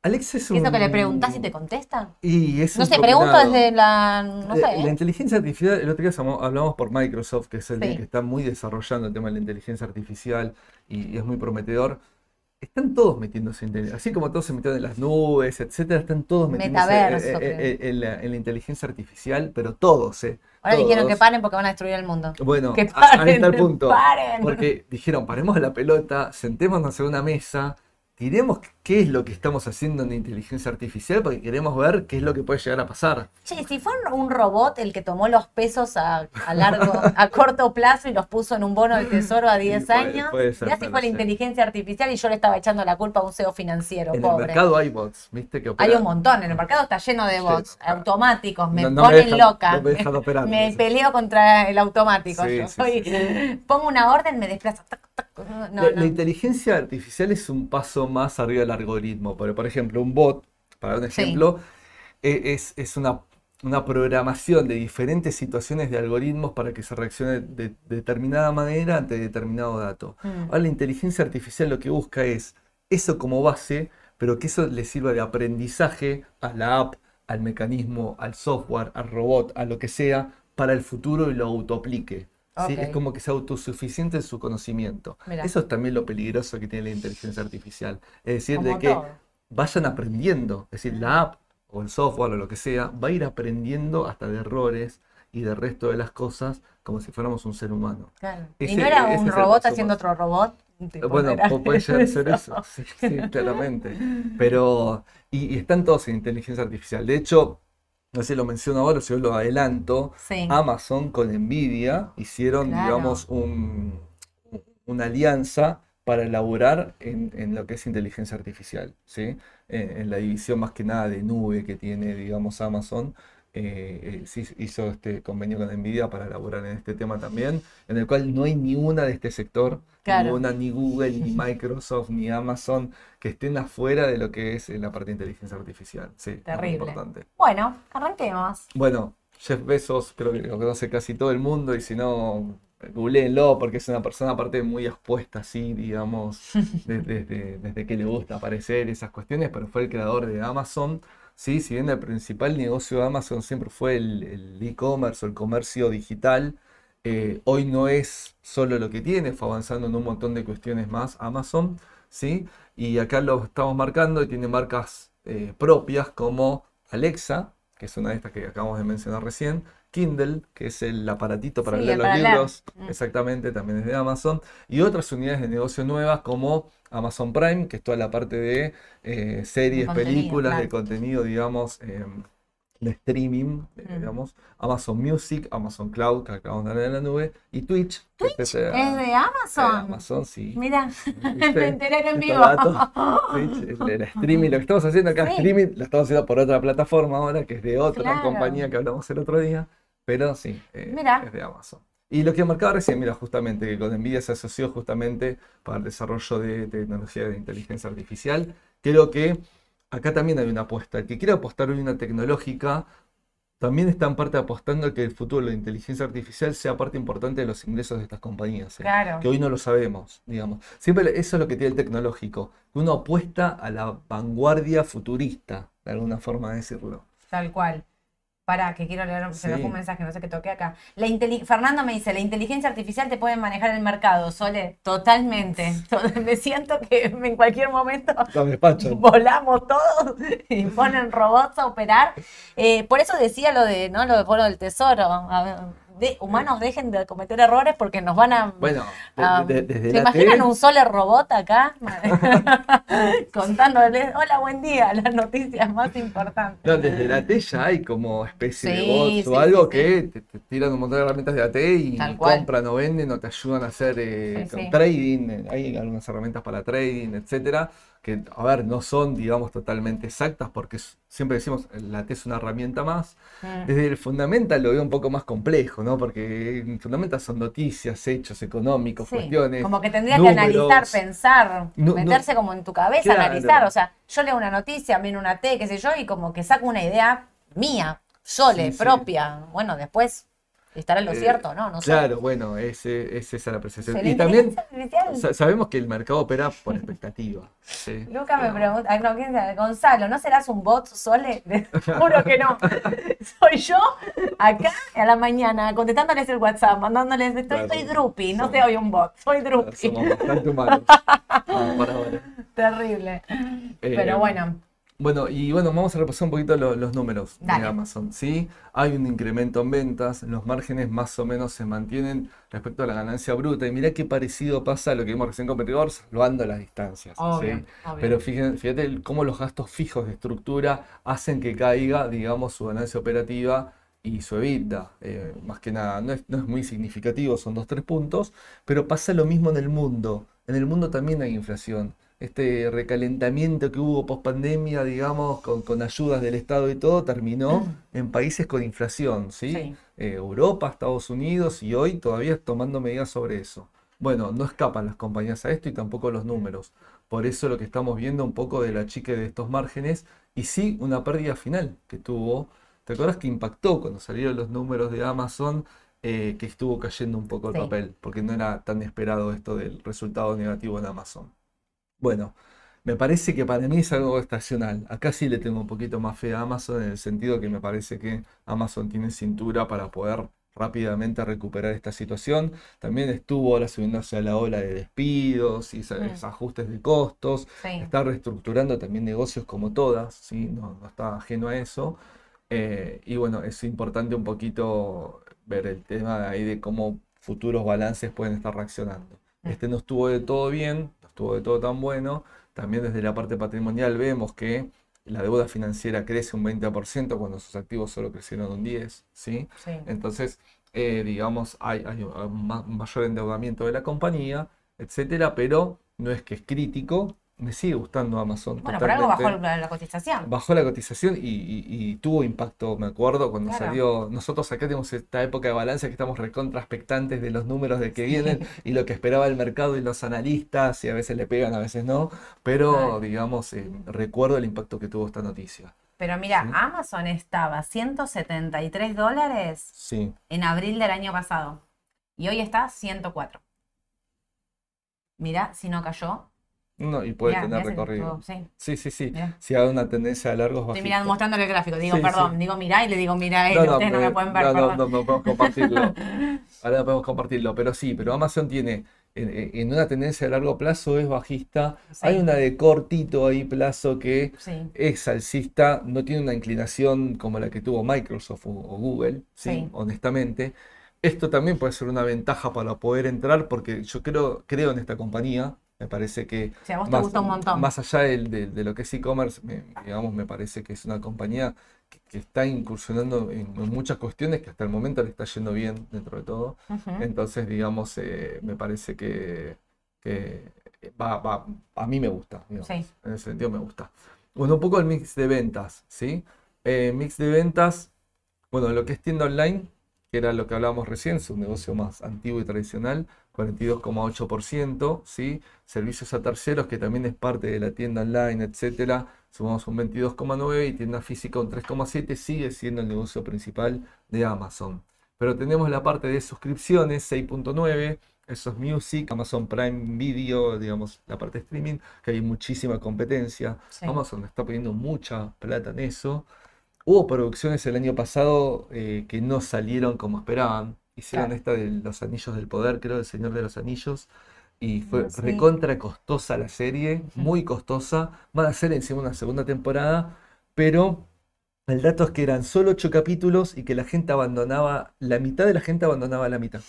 Speaker 2: Alexa es
Speaker 1: ¿Es eso que le
Speaker 2: un-
Speaker 1: preguntás y te contesta?
Speaker 2: Y es
Speaker 1: No
Speaker 2: un
Speaker 1: sé, pregunto desde la. No
Speaker 2: Eh,
Speaker 1: sé.
Speaker 2: La
Speaker 1: ¿eh?
Speaker 2: inteligencia artificial, el otro día hablamos- hablamos por Microsoft, que es el
Speaker 1: Sí.
Speaker 2: que está muy desarrollando el tema de la inteligencia artificial y, y es muy prometedor. Están todos metiéndose en así como todos se metieron en las nubes, etcétera, están todos metiéndose
Speaker 1: Metaverso,
Speaker 2: eh, eh, eh, en, la, en la inteligencia artificial, pero todos, ¿eh?
Speaker 1: Ahora dijeron que paren porque van a destruir el mundo.
Speaker 2: Bueno,
Speaker 1: Que
Speaker 2: ahí
Speaker 1: paren,
Speaker 2: está el punto.
Speaker 1: paren.
Speaker 2: Porque dijeron, paremos la pelota, sentémonos en una mesa, tiremos qué es lo que estamos haciendo en inteligencia artificial porque queremos ver qué es lo que puede llegar a pasar.
Speaker 1: Che, si fue un robot el que tomó los pesos a, a largo, a corto plazo y los puso en un bono del tesoro a [LAUGHS] 10
Speaker 2: puede-
Speaker 1: años,
Speaker 2: puede ser,
Speaker 1: ya si fue la inteligencia artificial y yo le estaba echando la culpa a un CEO financiero,
Speaker 2: En el
Speaker 1: pobre.
Speaker 2: mercado hay bots, ¿viste? Que
Speaker 1: Hay un montón, en el mercado está lleno de bots
Speaker 2: Lleno.
Speaker 1: automáticos, me
Speaker 2: No- no me
Speaker 1: ponen
Speaker 2: dejan-
Speaker 1: loca.
Speaker 2: no me dejan operar,
Speaker 1: Me
Speaker 2: dices.
Speaker 1: peleo contra el automático.
Speaker 2: Sí,
Speaker 1: yo
Speaker 2: sí,
Speaker 1: soy-
Speaker 2: sí,
Speaker 1: pongo una orden, me desplazo.
Speaker 2: la, la inteligencia artificial es un paso más arriba del algoritmo. Porque, por ejemplo, un bot, para dar un ejemplo, e- es, es una, una programación de diferentes situaciones de algoritmos para que se reaccione de determinada manera ante determinado dato.
Speaker 1: Mm.
Speaker 2: Ahora, la inteligencia artificial lo que busca es eso como base, pero que eso le sirva de aprendizaje a la app, al mecanismo, al software, al robot, a lo que sea, para el futuro y lo autoaplique. Es como que sea autosuficiente en su conocimiento.
Speaker 1: Mirá.
Speaker 2: Eso es también lo peligroso que tiene la inteligencia artificial. Es decir, de que
Speaker 1: todo.
Speaker 2: vayan aprendiendo. Es decir, la app o el software o lo que sea va a ir aprendiendo hasta de errores y del resto de las cosas como si fuéramos un ser humano.
Speaker 1: Claro. y no era
Speaker 2: ese
Speaker 1: un robot haciendo otro robot. Tipo,
Speaker 2: Bueno, puede ser [LAUGHS] eso, sí, sí, claramente. Pero, y, y están todos en inteligencia artificial. De hecho, no sé si lo menciono ahora, si yo lo adelanto,
Speaker 1: Sí.
Speaker 2: Amazon con Nvidia hicieron,
Speaker 1: Claro.
Speaker 2: digamos, un- una alianza para elaborar en, en lo que es inteligencia artificial, ¿sí? En, en la división más que nada de nube que tiene, digamos, Amazon. Eh, eh, hizo este convenio con Nvidia para elaborar en este tema también, en el cual no hay ni una de este sector,
Speaker 1: Claro.
Speaker 2: ninguna, ni Google, ni [LAUGHS] Microsoft, ni Amazon, que estén afuera de lo que es eh, la parte de inteligencia artificial. Sí, muy
Speaker 1: Terrible.
Speaker 2: importante.
Speaker 1: Bueno, arranquemos.
Speaker 2: Bueno, Jeff Bezos creo que lo conoce casi todo el mundo y si no, googleenlo porque es una persona aparte muy expuesta así, digamos, [LAUGHS] de- desde, desde que le gusta aparecer esas cuestiones, pero fue el creador de Amazon. Sí, si bien el principal negocio de Amazon siempre fue el e-commerce o el comercio digital, eh, hoy no es solo lo que tiene, fue avanzando en un montón de cuestiones más Amazon, ¿sí? Y acá lo estamos marcando y tiene marcas eh, propias como Alexa, que es una de estas que acabamos de mencionar recién, Kindle, que es el aparatito para
Speaker 1: Sí,
Speaker 2: leer los
Speaker 1: leer.
Speaker 2: libros,
Speaker 1: Mm.
Speaker 2: exactamente, también es de Amazon, y otras unidades de negocio nuevas como Amazon Prime, que es toda la parte de eh, series, películas, de contenido, digamos, eh, de streaming, eh,
Speaker 1: Mm.
Speaker 2: digamos, Amazon Music, Amazon Cloud, que acabamos de hablar en la nube, y Twitch, que es de,
Speaker 1: ¿Es de
Speaker 2: de
Speaker 1: Amazon?
Speaker 2: Amazon, sí.
Speaker 1: Mira, [LAUGHS] [LAUGHS] me enteré en vivo. [LAUGHS]
Speaker 2: Twitch, el, el streaming, lo que estamos haciendo acá,
Speaker 1: Sí.
Speaker 2: streaming, lo estamos haciendo por otra plataforma ahora, que es de otra
Speaker 1: Claro.
Speaker 2: compañía que hablamos el otro día, pero sí, eh,
Speaker 1: Mira.
Speaker 2: es de Amazon. Y lo que marcaba recién, mira, justamente, que con Nvidia se asoció justamente para el desarrollo de tecnología de inteligencia artificial. Creo que acá también hay una apuesta. El que quiera apostar hoy una tecnológica, también está en parte apostando a que el futuro de la inteligencia artificial sea parte importante de los ingresos de estas compañías. ¿eh?
Speaker 1: Claro.
Speaker 2: que hoy no lo sabemos, digamos. Siempre eso es lo que tiene el tecnológico, que uno apuesta a la vanguardia futurista, de alguna forma de decirlo.
Speaker 1: Tal cual. Pará, que quiero leer, se me fue un mensaje, no sé qué toqué acá. La Fernando me dice, la inteligencia artificial te puede manejar el mercado, Sole. Totalmente. [LAUGHS] me siento que en cualquier momento [LAUGHS] volamos todos y ponen robots a operar. Eh, por eso decía lo de, ¿no? Lo de Polo del Tesoro. A ver, de, humanos dejen de cometer errores porque nos van a...
Speaker 2: Bueno, de-
Speaker 1: a-
Speaker 2: de- desde
Speaker 1: ¿Se
Speaker 2: la
Speaker 1: imaginan
Speaker 2: T,
Speaker 1: un Sole robot acá? [LAUGHS] Contándoles, hola, buen día, [LAUGHS] las noticias más importantes.
Speaker 2: no, desde la T ya hay como especie de bots
Speaker 1: sí,
Speaker 2: o algo
Speaker 1: sí,
Speaker 2: que te, te tiran un montón de herramientas de AT y
Speaker 1: Tal cual.
Speaker 2: compran o venden o te ayudan a hacer eh, trading. eh, Hay algunas herramientas para trading, etcétera. Que, a ver, no son, digamos, totalmente exactas, porque siempre decimos, la T es una herramienta más.
Speaker 1: Mm.
Speaker 2: Desde el Fundamental lo veo un poco más complejo, ¿no? Porque en Fundamental son noticias, hechos económicos,
Speaker 1: Sí,
Speaker 2: cuestiones.
Speaker 1: como que tendría que analizar, pensar,
Speaker 2: No, no.
Speaker 1: meterse como en tu cabeza,
Speaker 2: Claro.
Speaker 1: analizar. O sea, yo leo una noticia, viene una T, qué sé yo, y como que saco una idea mía, sole,
Speaker 2: Sí, sí.
Speaker 1: propia. Bueno, después estará en lo
Speaker 2: Eh,
Speaker 1: cierto, ¿no? No.
Speaker 2: Claro, bueno, ese, es esa la
Speaker 1: la
Speaker 2: Y también sa- sabemos que el mercado opera por expectativa. [LAUGHS] ¿sí?
Speaker 1: Luca me pregunta, no. Gonzalo, ¿no serás un bot, Sole? [LAUGHS] Juro que no. [LAUGHS] Soy yo acá a la mañana contestándoles el WhatsApp, mandándoles, estoy,
Speaker 2: Claro.
Speaker 1: estoy drupi, no soy un bot, soy drupi.
Speaker 2: Somos bastante humanos. Ah.
Speaker 1: Terrible.
Speaker 2: Eh,
Speaker 1: Pero bueno,
Speaker 2: Bueno, y bueno, vamos a repasar un poquito lo- los números
Speaker 1: Dale.
Speaker 2: de Amazon, ¿sí? Hay un incremento en ventas, los márgenes más o menos se mantienen respecto a la ganancia bruta. Y mirá qué parecido pasa a lo que vimos recién con Perigord, salvando las distancias,
Speaker 1: obvio,
Speaker 2: ¿sí?
Speaker 1: obvio.
Speaker 2: Pero fíjate, fíjate el- cómo los gastos fijos de estructura hacen que caiga, digamos, su ganancia operativa y su EBITDA. Eh, más que nada, no es, no es muy significativo, son dos, tres puntos, pero pasa lo mismo en el mundo. En el mundo también hay inflación. Este recalentamiento que hubo post pandemia, digamos, con, con ayudas del Estado y todo, terminó en países con inflación, ¿sí?
Speaker 1: Sí.
Speaker 2: Eh, Europa, Estados Unidos y hoy todavía tomando medidas sobre eso. Bueno, no escapan las compañías a esto y tampoco los números. Por eso lo que estamos viendo un poco de la chique de estos márgenes y sí una pérdida final que tuvo. ¿Te acuerdas que impactó cuando salieron los números de Amazon eh, que estuvo cayendo un poco el
Speaker 1: Sí.
Speaker 2: papel? Porque no era tan esperado esto del resultado negativo en Amazon. Bueno, me parece que para mí es algo estacional. Acá sí le tengo un poquito más fe a Amazon en el sentido que me parece que Amazon tiene cintura para poder rápidamente recuperar esta situación. También estuvo ahora subiéndose a la ola de despidos y
Speaker 1: Mm.
Speaker 2: ajustes de costos.
Speaker 1: Sí.
Speaker 2: Está reestructurando también negocios como todas, ¿sí? No, no está ajeno a eso. Eh, y bueno, es importante un poquito ver el tema de ahí de cómo futuros balances pueden estar reaccionando.
Speaker 1: Mm.
Speaker 2: Este no estuvo de todo bien, estuvo de todo tan bueno. También desde la parte patrimonial vemos que la deuda financiera crece un 20% cuando sus activos solo crecieron un 10%, ¿sí?
Speaker 1: Sí.
Speaker 2: Entonces, eh, digamos, hay, hay un ma- mayor endeudamiento de la compañía, etcétera, pero no es que es crítico. Me sigue gustando Amazon
Speaker 1: Bueno, por algo bajó la, la cotización.
Speaker 2: Bajó la cotización y, y- y tuvo impacto, me acuerdo, cuando
Speaker 1: Claro.
Speaker 2: salió. Nosotros acá tenemos esta época de balance que estamos recontra expectantes de los números de que vienen y lo que esperaba el mercado y los analistas, y a veces le pegan, a veces no. Pero,
Speaker 1: Claro.
Speaker 2: digamos, eh, recuerdo el impacto que tuvo esta noticia.
Speaker 1: Pero mira,
Speaker 2: Sí.
Speaker 1: Amazon estaba 173 dólares
Speaker 2: Sí.
Speaker 1: en abril del año pasado. Y hoy está 104. Mira, si no cayó.
Speaker 2: No, y puede
Speaker 1: Mirá,
Speaker 2: tener
Speaker 1: mirá
Speaker 2: recorrido.
Speaker 1: sí.
Speaker 2: Sí, sí. Si hay una tendencia a largos
Speaker 1: Estoy
Speaker 2: bajistas.
Speaker 1: mirando, mostrándole el gráfico. Digo,
Speaker 2: Sí,
Speaker 1: perdón,
Speaker 2: sí.
Speaker 1: digo mirá y le digo mirá, y
Speaker 2: No, no,
Speaker 1: ustedes no me
Speaker 2: pero-
Speaker 1: pueden ver,
Speaker 2: no,
Speaker 1: perdón.
Speaker 2: no, no podemos compartirlo. [LAUGHS] Ahora no podemos compartirlo, pero sí, pero Amazon tiene en, en- una tendencia a largo plazo es bajista. Hay una de cortito ahí plazo que es alcista, no tiene una inclinación como la que tuvo Microsoft o, o Google, ¿sí?
Speaker 1: Sí.
Speaker 2: Honestamente. Esto también puede ser una ventaja para poder entrar porque yo creo, creo en esta compañía. Me parece que
Speaker 1: a vos te
Speaker 2: más,
Speaker 1: gustó un montón.
Speaker 2: más allá de, de lo que es e-commerce, me- digamos, me parece que es una compañía que, que está incursionando en, en muchas cuestiones que hasta el momento le está yendo bien dentro de todo. Entonces, digamos, eh, me parece que, que va, va- a mí me gusta,
Speaker 1: Sí.
Speaker 2: en ese sentido me gusta. Bueno, un poco el mix de ventas, ¿sí? Eh, mix de ventas, bueno, lo que es tienda online, que era lo que hablábamos recién, es un negocio más antiguo y tradicional, 42,8%, ¿sí? Servicios a terceros, que también es parte de la tienda online, etcétera, sumamos un 22,9% y tienda física un 3,7%, sigue siendo el negocio principal de Amazon. Pero tenemos la parte de suscripciones, 6.9%, eso es Music, Amazon Prime Video, digamos, la parte de streaming, que hay muchísima competencia.
Speaker 1: Sí.
Speaker 2: Amazon está poniendo mucha plata en eso. Hubo producciones el año pasado eh, que no salieron como esperaban. Hicieron
Speaker 1: Claro.
Speaker 2: esta de Los Anillos del Poder, creo, El Señor de los Anillos. Y fue
Speaker 1: Ah, sí.
Speaker 2: recontra costosa la serie, muy costosa. Van a hacer encima una segunda temporada, pero el dato es que eran solo ocho capítulos y que la gente abandonaba, la mitad de la gente abandonaba la mitad.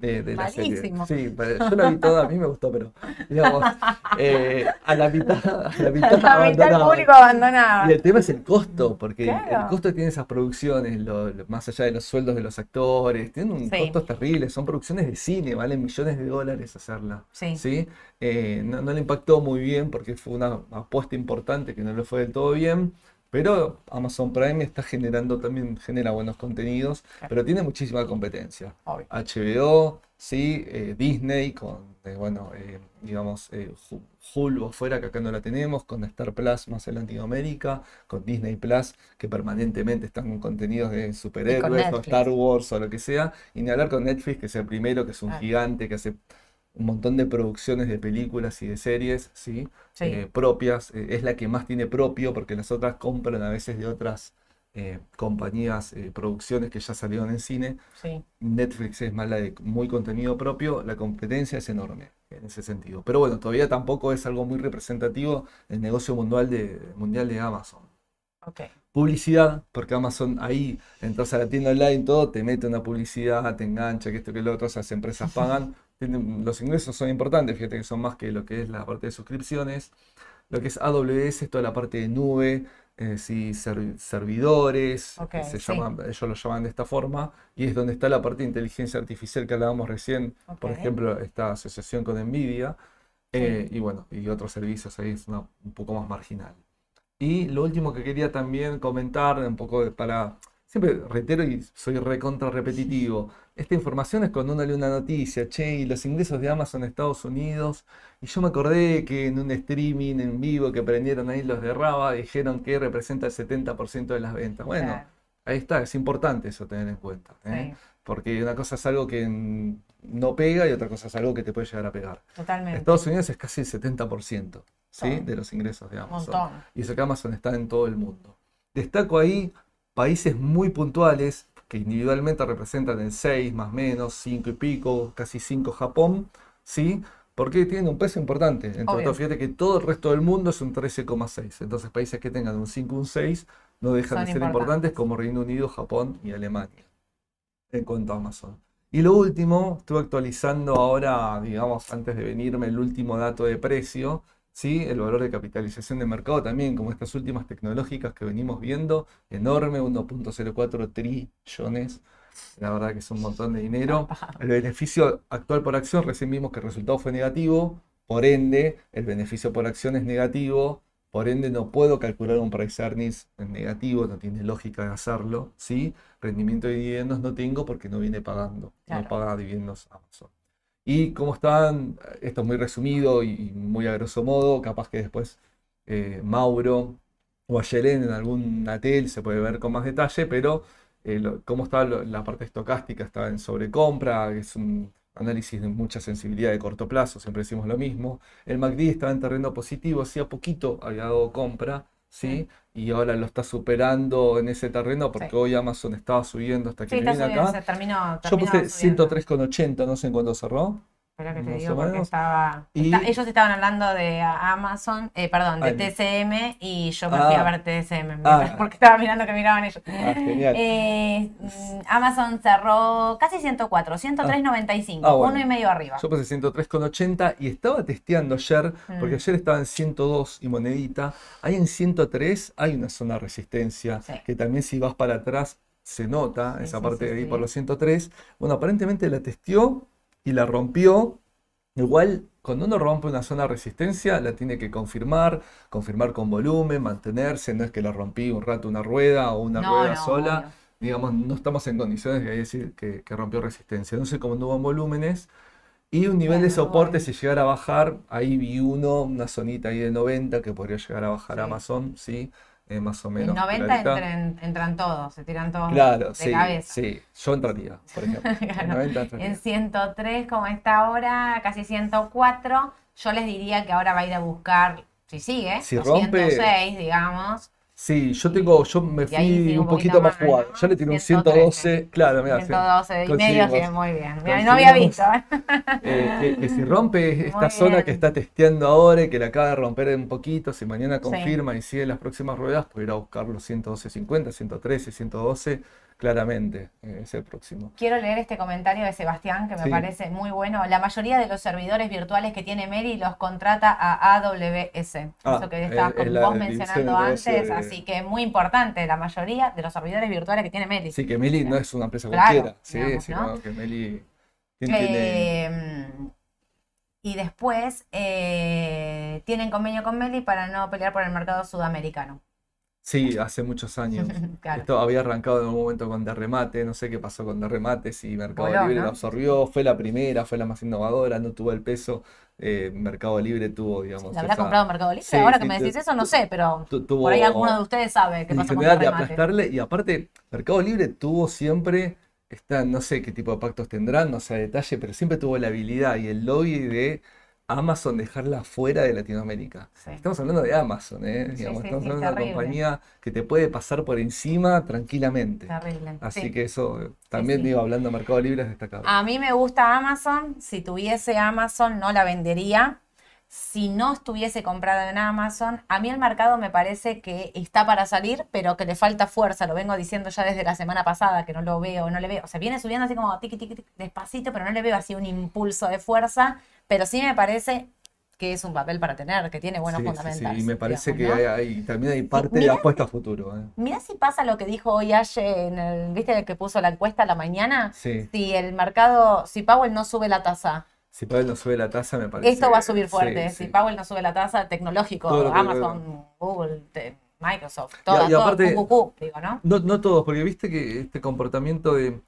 Speaker 2: De, de la serie. Sí, yo la vi toda, a mí me gustó, pero digamos, [LAUGHS] eh, a la mitad, a la mitad
Speaker 1: La mitad
Speaker 2: abandonada.
Speaker 1: público abandonaba.
Speaker 2: Y el tema es el costo, porque el- el costo que tienen esas producciones, lo- lo- más allá de los sueldos de los actores, tienen un
Speaker 1: Sí.
Speaker 2: costo terrible, son producciones de cine, valen millones de dólares hacerla.
Speaker 1: Sí.
Speaker 2: ¿sí? Eh, no, no le impactó muy bien porque fue una apuesta importante que no le fue del todo bien, pero Amazon Prime está generando también, genera buenos contenidos, pero tiene muchísima competencia.
Speaker 1: Obvio.
Speaker 2: HBO, sí, eh, Disney, con, eh, bueno, eh, digamos, eh, Hu- Hulu afuera, que acá no la tenemos, con Star Plus más en Latinoamérica, con Disney Plus, que permanentemente están con contenidos de superhéroes o. Star Wars o lo que sea, y ni hablar con Netflix, que es el primero, que es un gigante, que hace un montón de producciones de películas y de series, ¿sí?
Speaker 1: Sí.
Speaker 2: Eh, propias, eh, es la que más tiene propio, porque las otras compran a veces de otras eh, compañías, producciones que ya salieron en cine.
Speaker 1: Sí.
Speaker 2: Netflix es más la de muy contenido propio, la competencia es enorme en ese sentido. Pero bueno, todavía tampoco es algo muy representativo el negocio mundial de, mundial de Amazon. Publicidad, porque Amazon ahí entras a la tienda online, todo, te mete una publicidad, te engancha, que esto, que lo otro, esas empresas pagan. [LAUGHS] Los ingresos son importantes, fíjate que son más que lo que es la parte de suscripciones. Lo que es AWS es toda la parte de nube, eh, sí, servidores,
Speaker 1: Ok,
Speaker 2: que se
Speaker 1: sí.
Speaker 2: llaman, ellos lo llaman de esta forma, y es donde está la parte de inteligencia artificial que hablábamos recién, por ejemplo, esta asociación con NVIDIA, eh, y bueno, y otros servicios ahí es una- un poco más marginal. Y lo último que quería también comentar, un poco de- para, siempre reitero y soy recontra repetitivo, esta información es cuando uno lee una noticia, che, y los ingresos de Amazon en Estados Unidos, y yo me acordé que en un streaming en vivo que prendieron ahí los de Raba, dijeron que representa el 70% de las ventas. Bueno,
Speaker 1: Claro.
Speaker 2: ahí está, es importante eso tener en cuenta, ¿eh?
Speaker 1: Sí,
Speaker 2: Porque una cosa es algo que no pega y otra cosa es algo que te puede llegar a pegar.
Speaker 1: totalmente.
Speaker 2: Estados Unidos es casi el 70%, ¿sí? De los ingresos de
Speaker 1: Un
Speaker 2: Amazon.
Speaker 1: montón.
Speaker 2: Y eso que Amazon está en todo el mundo. Destaco ahí países muy puntuales que individualmente representan el 6 más menos, 5 y pico, casi 5 Japón, ¿sí? Porque tienen un peso importante. Otros, fíjate que todo el resto del mundo es un 13,6. Entonces, países que tengan un 5 un 6 no dejan
Speaker 1: Son
Speaker 2: de ser
Speaker 1: importantes.
Speaker 2: importantes como Reino Unido, Japón y Alemania en cuanto a Amazon. Y lo último, estuve actualizando ahora, digamos, antes de venirme, el último dato de precio, ¿sí? El valor de capitalización de mercado también, como estas últimas tecnológicas que venimos viendo, enorme, 1.04 trillones, la verdad que es un montón de dinero. El beneficio actual por acción, recién vimos que el resultado fue negativo, por ende, el beneficio por acción es negativo, por ende no puedo calcular un price earnings en negativo, no tiene lógica de hacerlo, ¿sí? Rendimiento de dividendos no tengo porque no viene pagando,
Speaker 1: Claro.
Speaker 2: no paga dividendos Amazon. Y como están, esto es muy resumido y muy a grosso modo, capaz que después eh, Mauro o Ayelen en alguna tel se puede ver con más detalle, pero eh, cómo está la parte estocástica, está en sobrecompra, es un análisis de mucha sensibilidad de corto plazo, siempre decimos lo mismo. El MACD estaba en terreno positivo, hacía poquito había dado compra, ¿sí? Y ahora lo está superando en ese terreno porque
Speaker 1: Sí.
Speaker 2: hoy Amazon estaba subiendo hasta que
Speaker 1: Sí,
Speaker 2: vine acá.
Speaker 1: se terminó,
Speaker 2: Yo
Speaker 1: terminó
Speaker 2: puse
Speaker 1: subiendo.
Speaker 2: 103,80, no sé en cuándo cerró.
Speaker 1: Espera que te digo porque estaba,
Speaker 2: Y-
Speaker 1: está- ellos estaban hablando de Amazon, eh, perdón, de
Speaker 2: Ah,
Speaker 1: TCM y yo me fui a
Speaker 2: Ah.
Speaker 1: ver TSM
Speaker 2: Ah. [LAUGHS]
Speaker 1: porque estaba mirando que miraban ellos.
Speaker 2: Ah, genial.
Speaker 1: Eh, mm, Amazon cerró casi 104, 103.95,
Speaker 2: Ah, bueno.
Speaker 1: uno y medio arriba.
Speaker 2: Yo puse 103,80 y estaba testeando ayer, porque
Speaker 1: Mm.
Speaker 2: ayer estaba en 102 y monedita. Ahí en 103 hay una zona de resistencia,
Speaker 1: Sí.
Speaker 2: que también si vas para atrás se nota,
Speaker 1: Sí,
Speaker 2: esa
Speaker 1: sí,
Speaker 2: parte de ahí por los 103. Bueno, aparentemente la testeó y la rompió. Igual, cuando uno rompe una zona de resistencia, la tiene que confirmar, confirmar con volumen, mantenerse, no es que la rompí un rato una rueda o una
Speaker 1: No,
Speaker 2: rueda
Speaker 1: no,
Speaker 2: sola
Speaker 1: obvio.
Speaker 2: digamos, no estamos en condiciones de decir que, que rompió resistencia. No sé cómo no hubo en volúmenes. Y un nivel de soporte, si llegara a bajar, ahí vi uno, una zonita ahí de 90 que podría llegar a bajar
Speaker 1: Sí.
Speaker 2: Amazon, sí, eh, más o
Speaker 1: En
Speaker 2: menos.
Speaker 1: 90
Speaker 2: clarita.
Speaker 1: entran, entran todos, se tiran todos
Speaker 2: Claro,
Speaker 1: de
Speaker 2: sí,
Speaker 1: cabeza.
Speaker 2: sí, yo entraría, por ejemplo. [LAUGHS] En
Speaker 1: Claro.
Speaker 2: 90 entraría.
Speaker 1: En 103 como está ahora, casi 104, yo les diría que ahora va a ir a buscar, si sigue,
Speaker 2: Si
Speaker 1: los
Speaker 2: rompe-
Speaker 1: 106, digamos.
Speaker 2: Sí, yo tengo, yo me fui un
Speaker 1: un
Speaker 2: poquito
Speaker 1: poquito
Speaker 2: más
Speaker 1: más,
Speaker 2: jugado. Yo le tiré un
Speaker 1: 113.
Speaker 2: 112, claro, mira,
Speaker 1: 112 y medio, sí, muy bien. Mira, no había visto. ¿eh?
Speaker 2: Eh, que, que si rompe [LAUGHS] esta
Speaker 1: Muy
Speaker 2: zona
Speaker 1: bien.
Speaker 2: que está testeando ahora y que la acaba de romper un poquito, si mañana
Speaker 1: Sí.
Speaker 2: confirma y sigue las próximas ruedas, puede ir a buscar los 112.50, 113, 112, claramente, eh, es el próximo.
Speaker 1: Quiero leer este comentario de Sebastián que me
Speaker 2: Sí.
Speaker 1: parece muy bueno. La mayoría de los servidores virtuales que tiene Meli los contrata a AWS.
Speaker 2: Ah,
Speaker 1: Eso que estabas
Speaker 2: es-
Speaker 1: con
Speaker 2: es la
Speaker 1: vos mencionando antes,
Speaker 2: de-
Speaker 1: así que es muy importante. La mayoría de los servidores virtuales que tiene Meli.
Speaker 2: Sí, que Meli no es una empresa
Speaker 1: Claro,
Speaker 2: cualquiera. Sí,
Speaker 1: digamos,
Speaker 2: sí,
Speaker 1: ¿no?
Speaker 2: no, que Meli tiene- tiene-
Speaker 1: Eh, y después eh, tienen convenio con Meli para no pelear por el mercado sudamericano.
Speaker 2: Sí, hace muchos años. [LAUGHS]
Speaker 1: Claro.
Speaker 2: Esto había arrancado en algún momento con Derremate, no sé qué pasó con Derremate, si Mercado
Speaker 1: Voló,
Speaker 2: Libre
Speaker 1: ¿no?
Speaker 2: lo absorbió, fue la primera, fue la más innovadora, no tuvo el peso, eh, Mercado Libre tuvo, digamos,
Speaker 1: ¿La habrá
Speaker 2: esa-
Speaker 1: comprado Mercado Libre?
Speaker 2: Sí,
Speaker 1: Ahora
Speaker 2: sí,
Speaker 1: que me decís eso, no sé, pero
Speaker 2: tuvo
Speaker 1: por ahí alguno de ustedes sabe qué
Speaker 2: en
Speaker 1: pasa con
Speaker 2: de aplastarle, y aparte, Mercado Libre tuvo siempre, está, no sé qué tipo de pactos tendrán, no sé a detalle, pero siempre tuvo la habilidad y el lobby de Amazon dejarla fuera de Latinoamérica.
Speaker 1: Sí.
Speaker 2: Estamos hablando de Amazon, ¿eh?
Speaker 1: Sí,
Speaker 2: Digamos,
Speaker 1: sí,
Speaker 2: estamos hablando de una compañía que te puede pasar por encima tranquilamente.
Speaker 1: Terrible.
Speaker 2: Así
Speaker 1: sí.
Speaker 2: que eso eh, también, digo, hablando de Mercado Libre, es destacable.
Speaker 1: A mí me gusta Amazon. Si tuviese Amazon, no la vendería. Si no estuviese comprada en Amazon, a mí el mercado me parece que está para salir, pero que le falta fuerza. Lo vengo diciendo ya desde la semana pasada, que no lo veo, no le veo. O sea, viene subiendo así como tiqui, tiqui, tiqui, despacito, pero no le veo así un impulso de fuerza. Pero sí me parece que es un papel para tener, que tiene buenos
Speaker 2: Sí, sí, sí. Y me parece
Speaker 1: digamos,
Speaker 2: que
Speaker 1: ¿no?
Speaker 2: hay, hay- también hay parte de
Speaker 1: mirá-
Speaker 2: apuesta a futuro. ¿eh?
Speaker 1: Mirá si pasa lo que dijo hoy Aye en el, ¿viste el que puso la encuesta a la mañana?
Speaker 2: Sí,
Speaker 1: Si el mercado, si Powell no sube la tasa,
Speaker 2: si Powell no sube la tasa, me parece.
Speaker 1: esto va a subir
Speaker 2: sí,
Speaker 1: fuerte.
Speaker 2: sí.
Speaker 1: Si Powell no sube la tasa, tecnológico, Amazon, Google, te- Microsoft, todas,
Speaker 2: y aparte-
Speaker 1: QQQ, digo, ¿no?
Speaker 2: No, no todos, porque viste que este comportamiento de,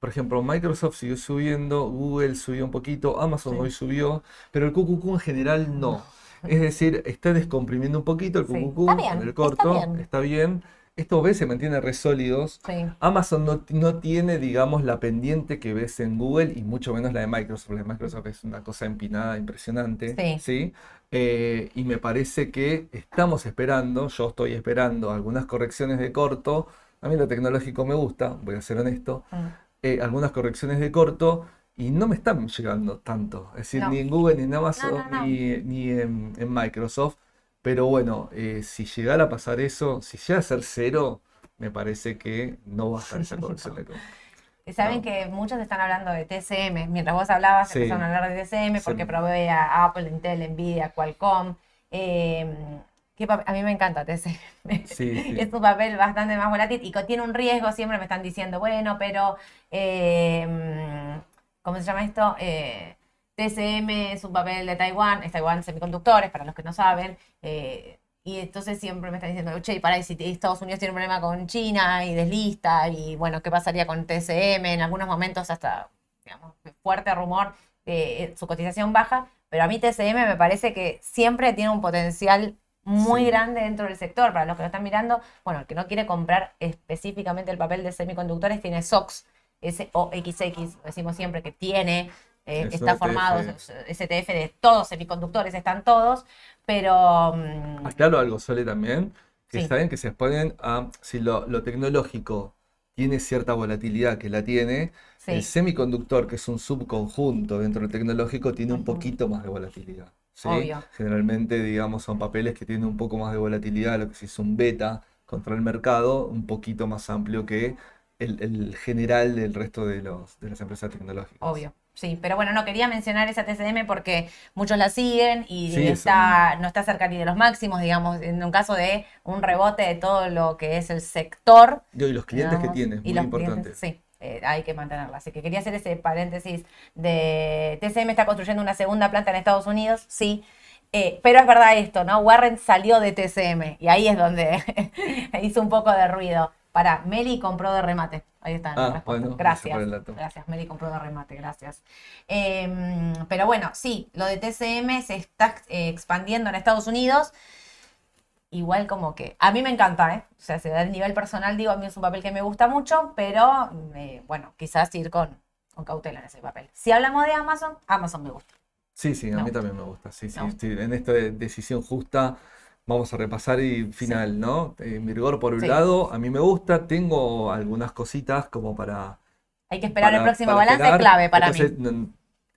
Speaker 2: por ejemplo, Microsoft siguió subiendo, Google subió un poquito, Amazon
Speaker 1: Sí.
Speaker 2: hoy subió, pero el QQQ en general no. Es decir, está descomprimiendo un poquito el
Speaker 1: Sí.
Speaker 2: QQQ
Speaker 1: Está bien,
Speaker 2: en el
Speaker 1: está
Speaker 2: corto,
Speaker 1: bien.
Speaker 2: está bien. Estos ves se mantienen re sólidos.
Speaker 1: Sí,
Speaker 2: Amazon no, no tiene, digamos, la pendiente que ves en Google y mucho menos la de Microsoft. La de Microsoft es una cosa empinada, impresionante.
Speaker 1: Sí.
Speaker 2: Eh, y me parece que estamos esperando, yo estoy esperando algunas correcciones de corto. A mí lo tecnológico me gusta, voy a ser honesto.
Speaker 1: Mm.
Speaker 2: eh, algunas correcciones de corto y no me están llegando tanto. Es decir,
Speaker 1: No.
Speaker 2: ni en Google, ni en Amazon,
Speaker 1: No, no, no.
Speaker 2: ni, ni en, en Microsoft. Pero bueno, eh, si llegara a pasar eso, si llega a ser cero, me parece que no va a estar esa [LAUGHS] corrección de.
Speaker 1: Y Saben
Speaker 2: No.
Speaker 1: que muchos están hablando de TCM. Mientras vos hablabas,
Speaker 2: Sí.
Speaker 1: empezaron a hablar de TCM porque
Speaker 2: Sí.
Speaker 1: provee a Apple, Intel, Nvidia, Qualcomm. Eh, ¿qué papel? A mí me encanta TCM.
Speaker 2: Sí. [LAUGHS]
Speaker 1: Es un papel bastante más volátil y tiene un riesgo. Siempre me están diciendo, bueno, pero eh, ¿cómo se llama esto? Eh, TCM es un papel de Taiwán, es Taiwán Semiconductores, para los que no saben. eh, y entonces siempre me están diciendo, che, para, y si Estados Unidos tiene un problema con China y deslista, y bueno, ¿qué pasaría con TCM? En algunos momentos hasta, digamos, fuerte rumor, eh, su cotización baja, pero a mí TCM me parece que siempre tiene un potencial muy
Speaker 2: Sí.
Speaker 1: grande dentro del sector. Para los que lo están mirando, bueno, el que no quiere comprar específicamente el papel de semiconductores tiene SOX, SOXX, decimos siempre que tiene, eh,
Speaker 2: Es
Speaker 1: está formado,
Speaker 2: ETF.
Speaker 1: es STF de todos, semiconductores están todos, pero mm,
Speaker 2: Aclaro algo, Sole, también, que
Speaker 1: Sí.
Speaker 2: saben que se exponen a, si lo, lo tecnológico tiene cierta volatilidad que la tiene,
Speaker 1: sí,
Speaker 2: el semiconductor, que es un subconjunto dentro del tecnológico, tiene un poquito más de volatilidad. ¿sí?
Speaker 1: Obvio.
Speaker 2: Generalmente, digamos, son papeles que tienen un poco más de volatilidad, lo que si es un beta contra el mercado, un poquito más amplio que el, el general del resto de, los, de las empresas tecnológicas.
Speaker 1: obvio. Sí, pero bueno, no quería mencionar esa TCM porque muchos la siguen y
Speaker 2: Sí,
Speaker 1: está, no está cerca ni de los máximos, digamos, en un caso de un rebote de todo lo que es el sector.
Speaker 2: Y los clientes que tiene,
Speaker 1: y
Speaker 2: muy
Speaker 1: los
Speaker 2: importante.
Speaker 1: clientes, sí, eh, hay que mantenerla. Así que quería hacer ese paréntesis de TCM está construyendo una segunda planta en Estados Unidos, sí. Eh, pero es verdad esto, ¿no? Warren salió de TCM y ahí es donde [LAUGHS] hizo un poco de ruido. Para, Meli compró de remate. Ahí está
Speaker 2: Ah, bueno, gracias
Speaker 1: gracias. Meli compró de remate, gracias. Em, pero bueno, sí, lo de TCM se está eh, expandiendo en Estados Unidos. Igual como que a mí me encanta, ¿eh? O sea, se da el nivel personal, digo, a mí es un papel que me gusta mucho, pero eh, bueno, quizás ir con, con cautela en ese papel. Si hablamos de Amazon, Amazon me gusta.
Speaker 2: Sí, sí, a mí también me gusta. Sí, sí,
Speaker 1: Me
Speaker 2: sí, En esta de- decisión justa vamos a repasar y final, ¿no? Eh, Mirgor por un
Speaker 1: Sí.
Speaker 2: lado, a mí me gusta. Tengo algunas cositas como para,
Speaker 1: Hay que esperar el próximo balance
Speaker 2: esperar.
Speaker 1: clave para
Speaker 2: Entonces,
Speaker 1: mí.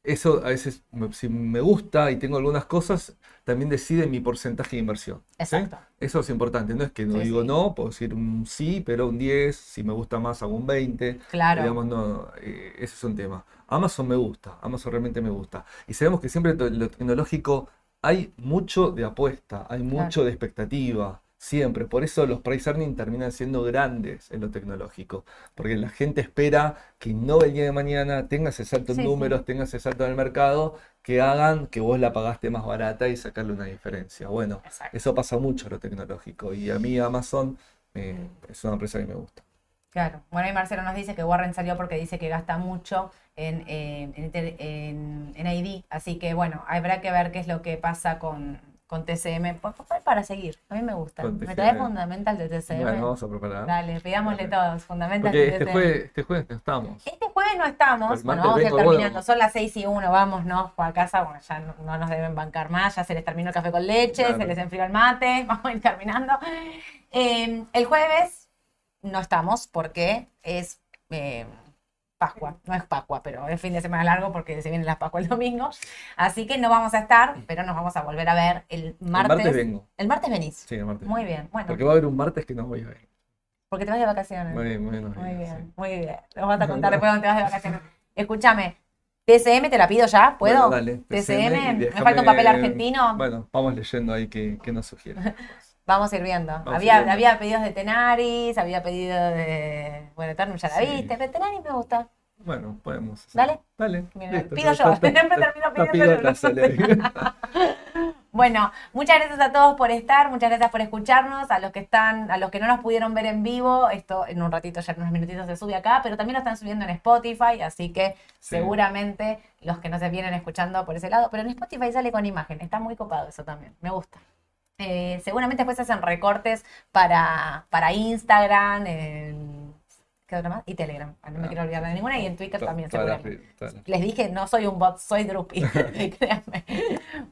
Speaker 2: eso a veces, si me gusta y tengo algunas cosas, también decide mi porcentaje de inversión. ¿sí?
Speaker 1: Exacto.
Speaker 2: Eso es importante, no es que no digo no, puedo decir un sí, pero un 10, si me gusta más hago un 20.
Speaker 1: Claro.
Speaker 2: Digamos, no, eh, ese es un tema. Amazon me gusta, Amazon realmente me gusta. Y sabemos que siempre lo tecnológico hay mucho de apuesta, hay mucho de expectativa, siempre. Por eso los price earning terminan siendo grandes en lo tecnológico, porque la gente espera que no el día de mañana tenga ese salto en
Speaker 1: Sí, sí.
Speaker 2: números, tenga ese salto en el mercado, que hagan que vos la pagaste más barata y sacarle una diferencia. Bueno,
Speaker 1: Exacto.
Speaker 2: eso pasa mucho en lo tecnológico y a mí Amazon eh, es una empresa que me gusta.
Speaker 1: Claro. Bueno, y Marcelo nos dice que Warren salió porque dice que gasta mucho en, en, en, en- en ID. Así que bueno, habrá que ver qué es lo que pasa con, con TCM. Pa- pa- Para seguir. A mí me gusta. Me trae fundamental de TCM.
Speaker 2: Bueno, vamos a preparar.
Speaker 1: Dale, pidámosle
Speaker 2: Dale.
Speaker 1: todos. Fundamental
Speaker 2: Porque
Speaker 1: de
Speaker 2: este
Speaker 1: TCM.
Speaker 2: jueves, este jueves no estamos.
Speaker 1: Este jueves no estamos,
Speaker 2: Pues
Speaker 1: bueno, vamos a ir terminando,
Speaker 2: bueno.
Speaker 1: son las 6 y 1, vámonos a casa, bueno, ya no, no nos deben bancar más, ya se les terminó el café con leche,
Speaker 2: Claro.
Speaker 1: se les enfrió el mate, [LAUGHS] vamos a ir terminando. Eh, el jueves no estamos porque es eh, Pascua, no es Pascua, pero es fin de semana largo porque se viene la Pascua el domingo, así que no vamos a estar, pero nos vamos a volver a ver el
Speaker 2: El
Speaker 1: martes.
Speaker 2: martes vengo.
Speaker 1: El martes venís.
Speaker 2: Sí, el martes.
Speaker 1: Muy bien, bueno,
Speaker 2: Porque va a haber un martes que no voy a ver.
Speaker 1: porque te vas de vacaciones.
Speaker 2: Muy bien, muy bien.
Speaker 1: Muy
Speaker 2: sí.
Speaker 1: bien, muy bien. Nos vas a contar [LAUGHS] después dónde te vas de vacaciones. Escúchame, TCM te la pido ya, ¿puedo?
Speaker 2: Bueno, dale,
Speaker 1: TCM, me falta un papel argentino.
Speaker 2: Bueno, vamos leyendo ahí qué, qué nos sugiere. [LAUGHS]
Speaker 1: Vamos a ir viendo.
Speaker 2: Vamos
Speaker 1: había,
Speaker 2: viendo.
Speaker 1: había pedidos de Tenaris, había pedido de. Bueno, Eternum ya la
Speaker 2: Sí.
Speaker 1: viste, pero Tenaris me gusta.
Speaker 2: Bueno, podemos. hacer.
Speaker 1: Dale.
Speaker 2: Dale.
Speaker 1: Mira,
Speaker 2: listo,
Speaker 1: pido yo, siempre [LAUGHS] termino pidiendo. [LAUGHS] Bueno, muchas gracias a todos por estar, muchas gracias por escucharnos, a los que están, a los que no nos pudieron ver en vivo, esto en un ratito, ya en unos minutitos se sube acá, pero también lo están subiendo en Spotify, así que
Speaker 2: Sí.
Speaker 1: seguramente los que no se vienen escuchando por ese lado, pero en Spotify sale con imagen, está muy copado eso también, me gusta. Eh, seguramente después hacen recortes para, para Instagram, en- ¿qué otra más? Y Telegram, no me
Speaker 2: Ah,
Speaker 1: quiero olvidar de ninguna, y en Twitter también seguramente. Les dije, no soy un bot, soy Drupi, [LAUGHS] créanme.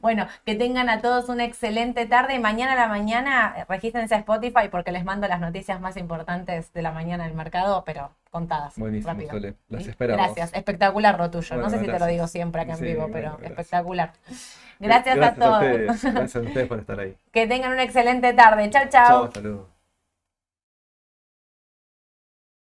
Speaker 1: Bueno, que tengan a todos una excelente tarde y mañana a la mañana eh, regístrense a Spotify porque les mando las noticias más importantes de la mañana del mercado, pero contadas.
Speaker 2: Buenísimo,
Speaker 1: rápido.
Speaker 2: Sole. Las esperamos.
Speaker 1: Gracias, espectacular lo tuyo. no sé si te lo digo siempre acá en
Speaker 2: Sí,
Speaker 1: vivo,
Speaker 2: bueno,
Speaker 1: pero
Speaker 2: gracias.
Speaker 1: espectacular. Gracias, a todos. [LAUGHS]
Speaker 2: Gracias a ustedes por estar ahí.
Speaker 1: Que tengan una excelente tarde. Chau.
Speaker 2: Chao, hasta luego.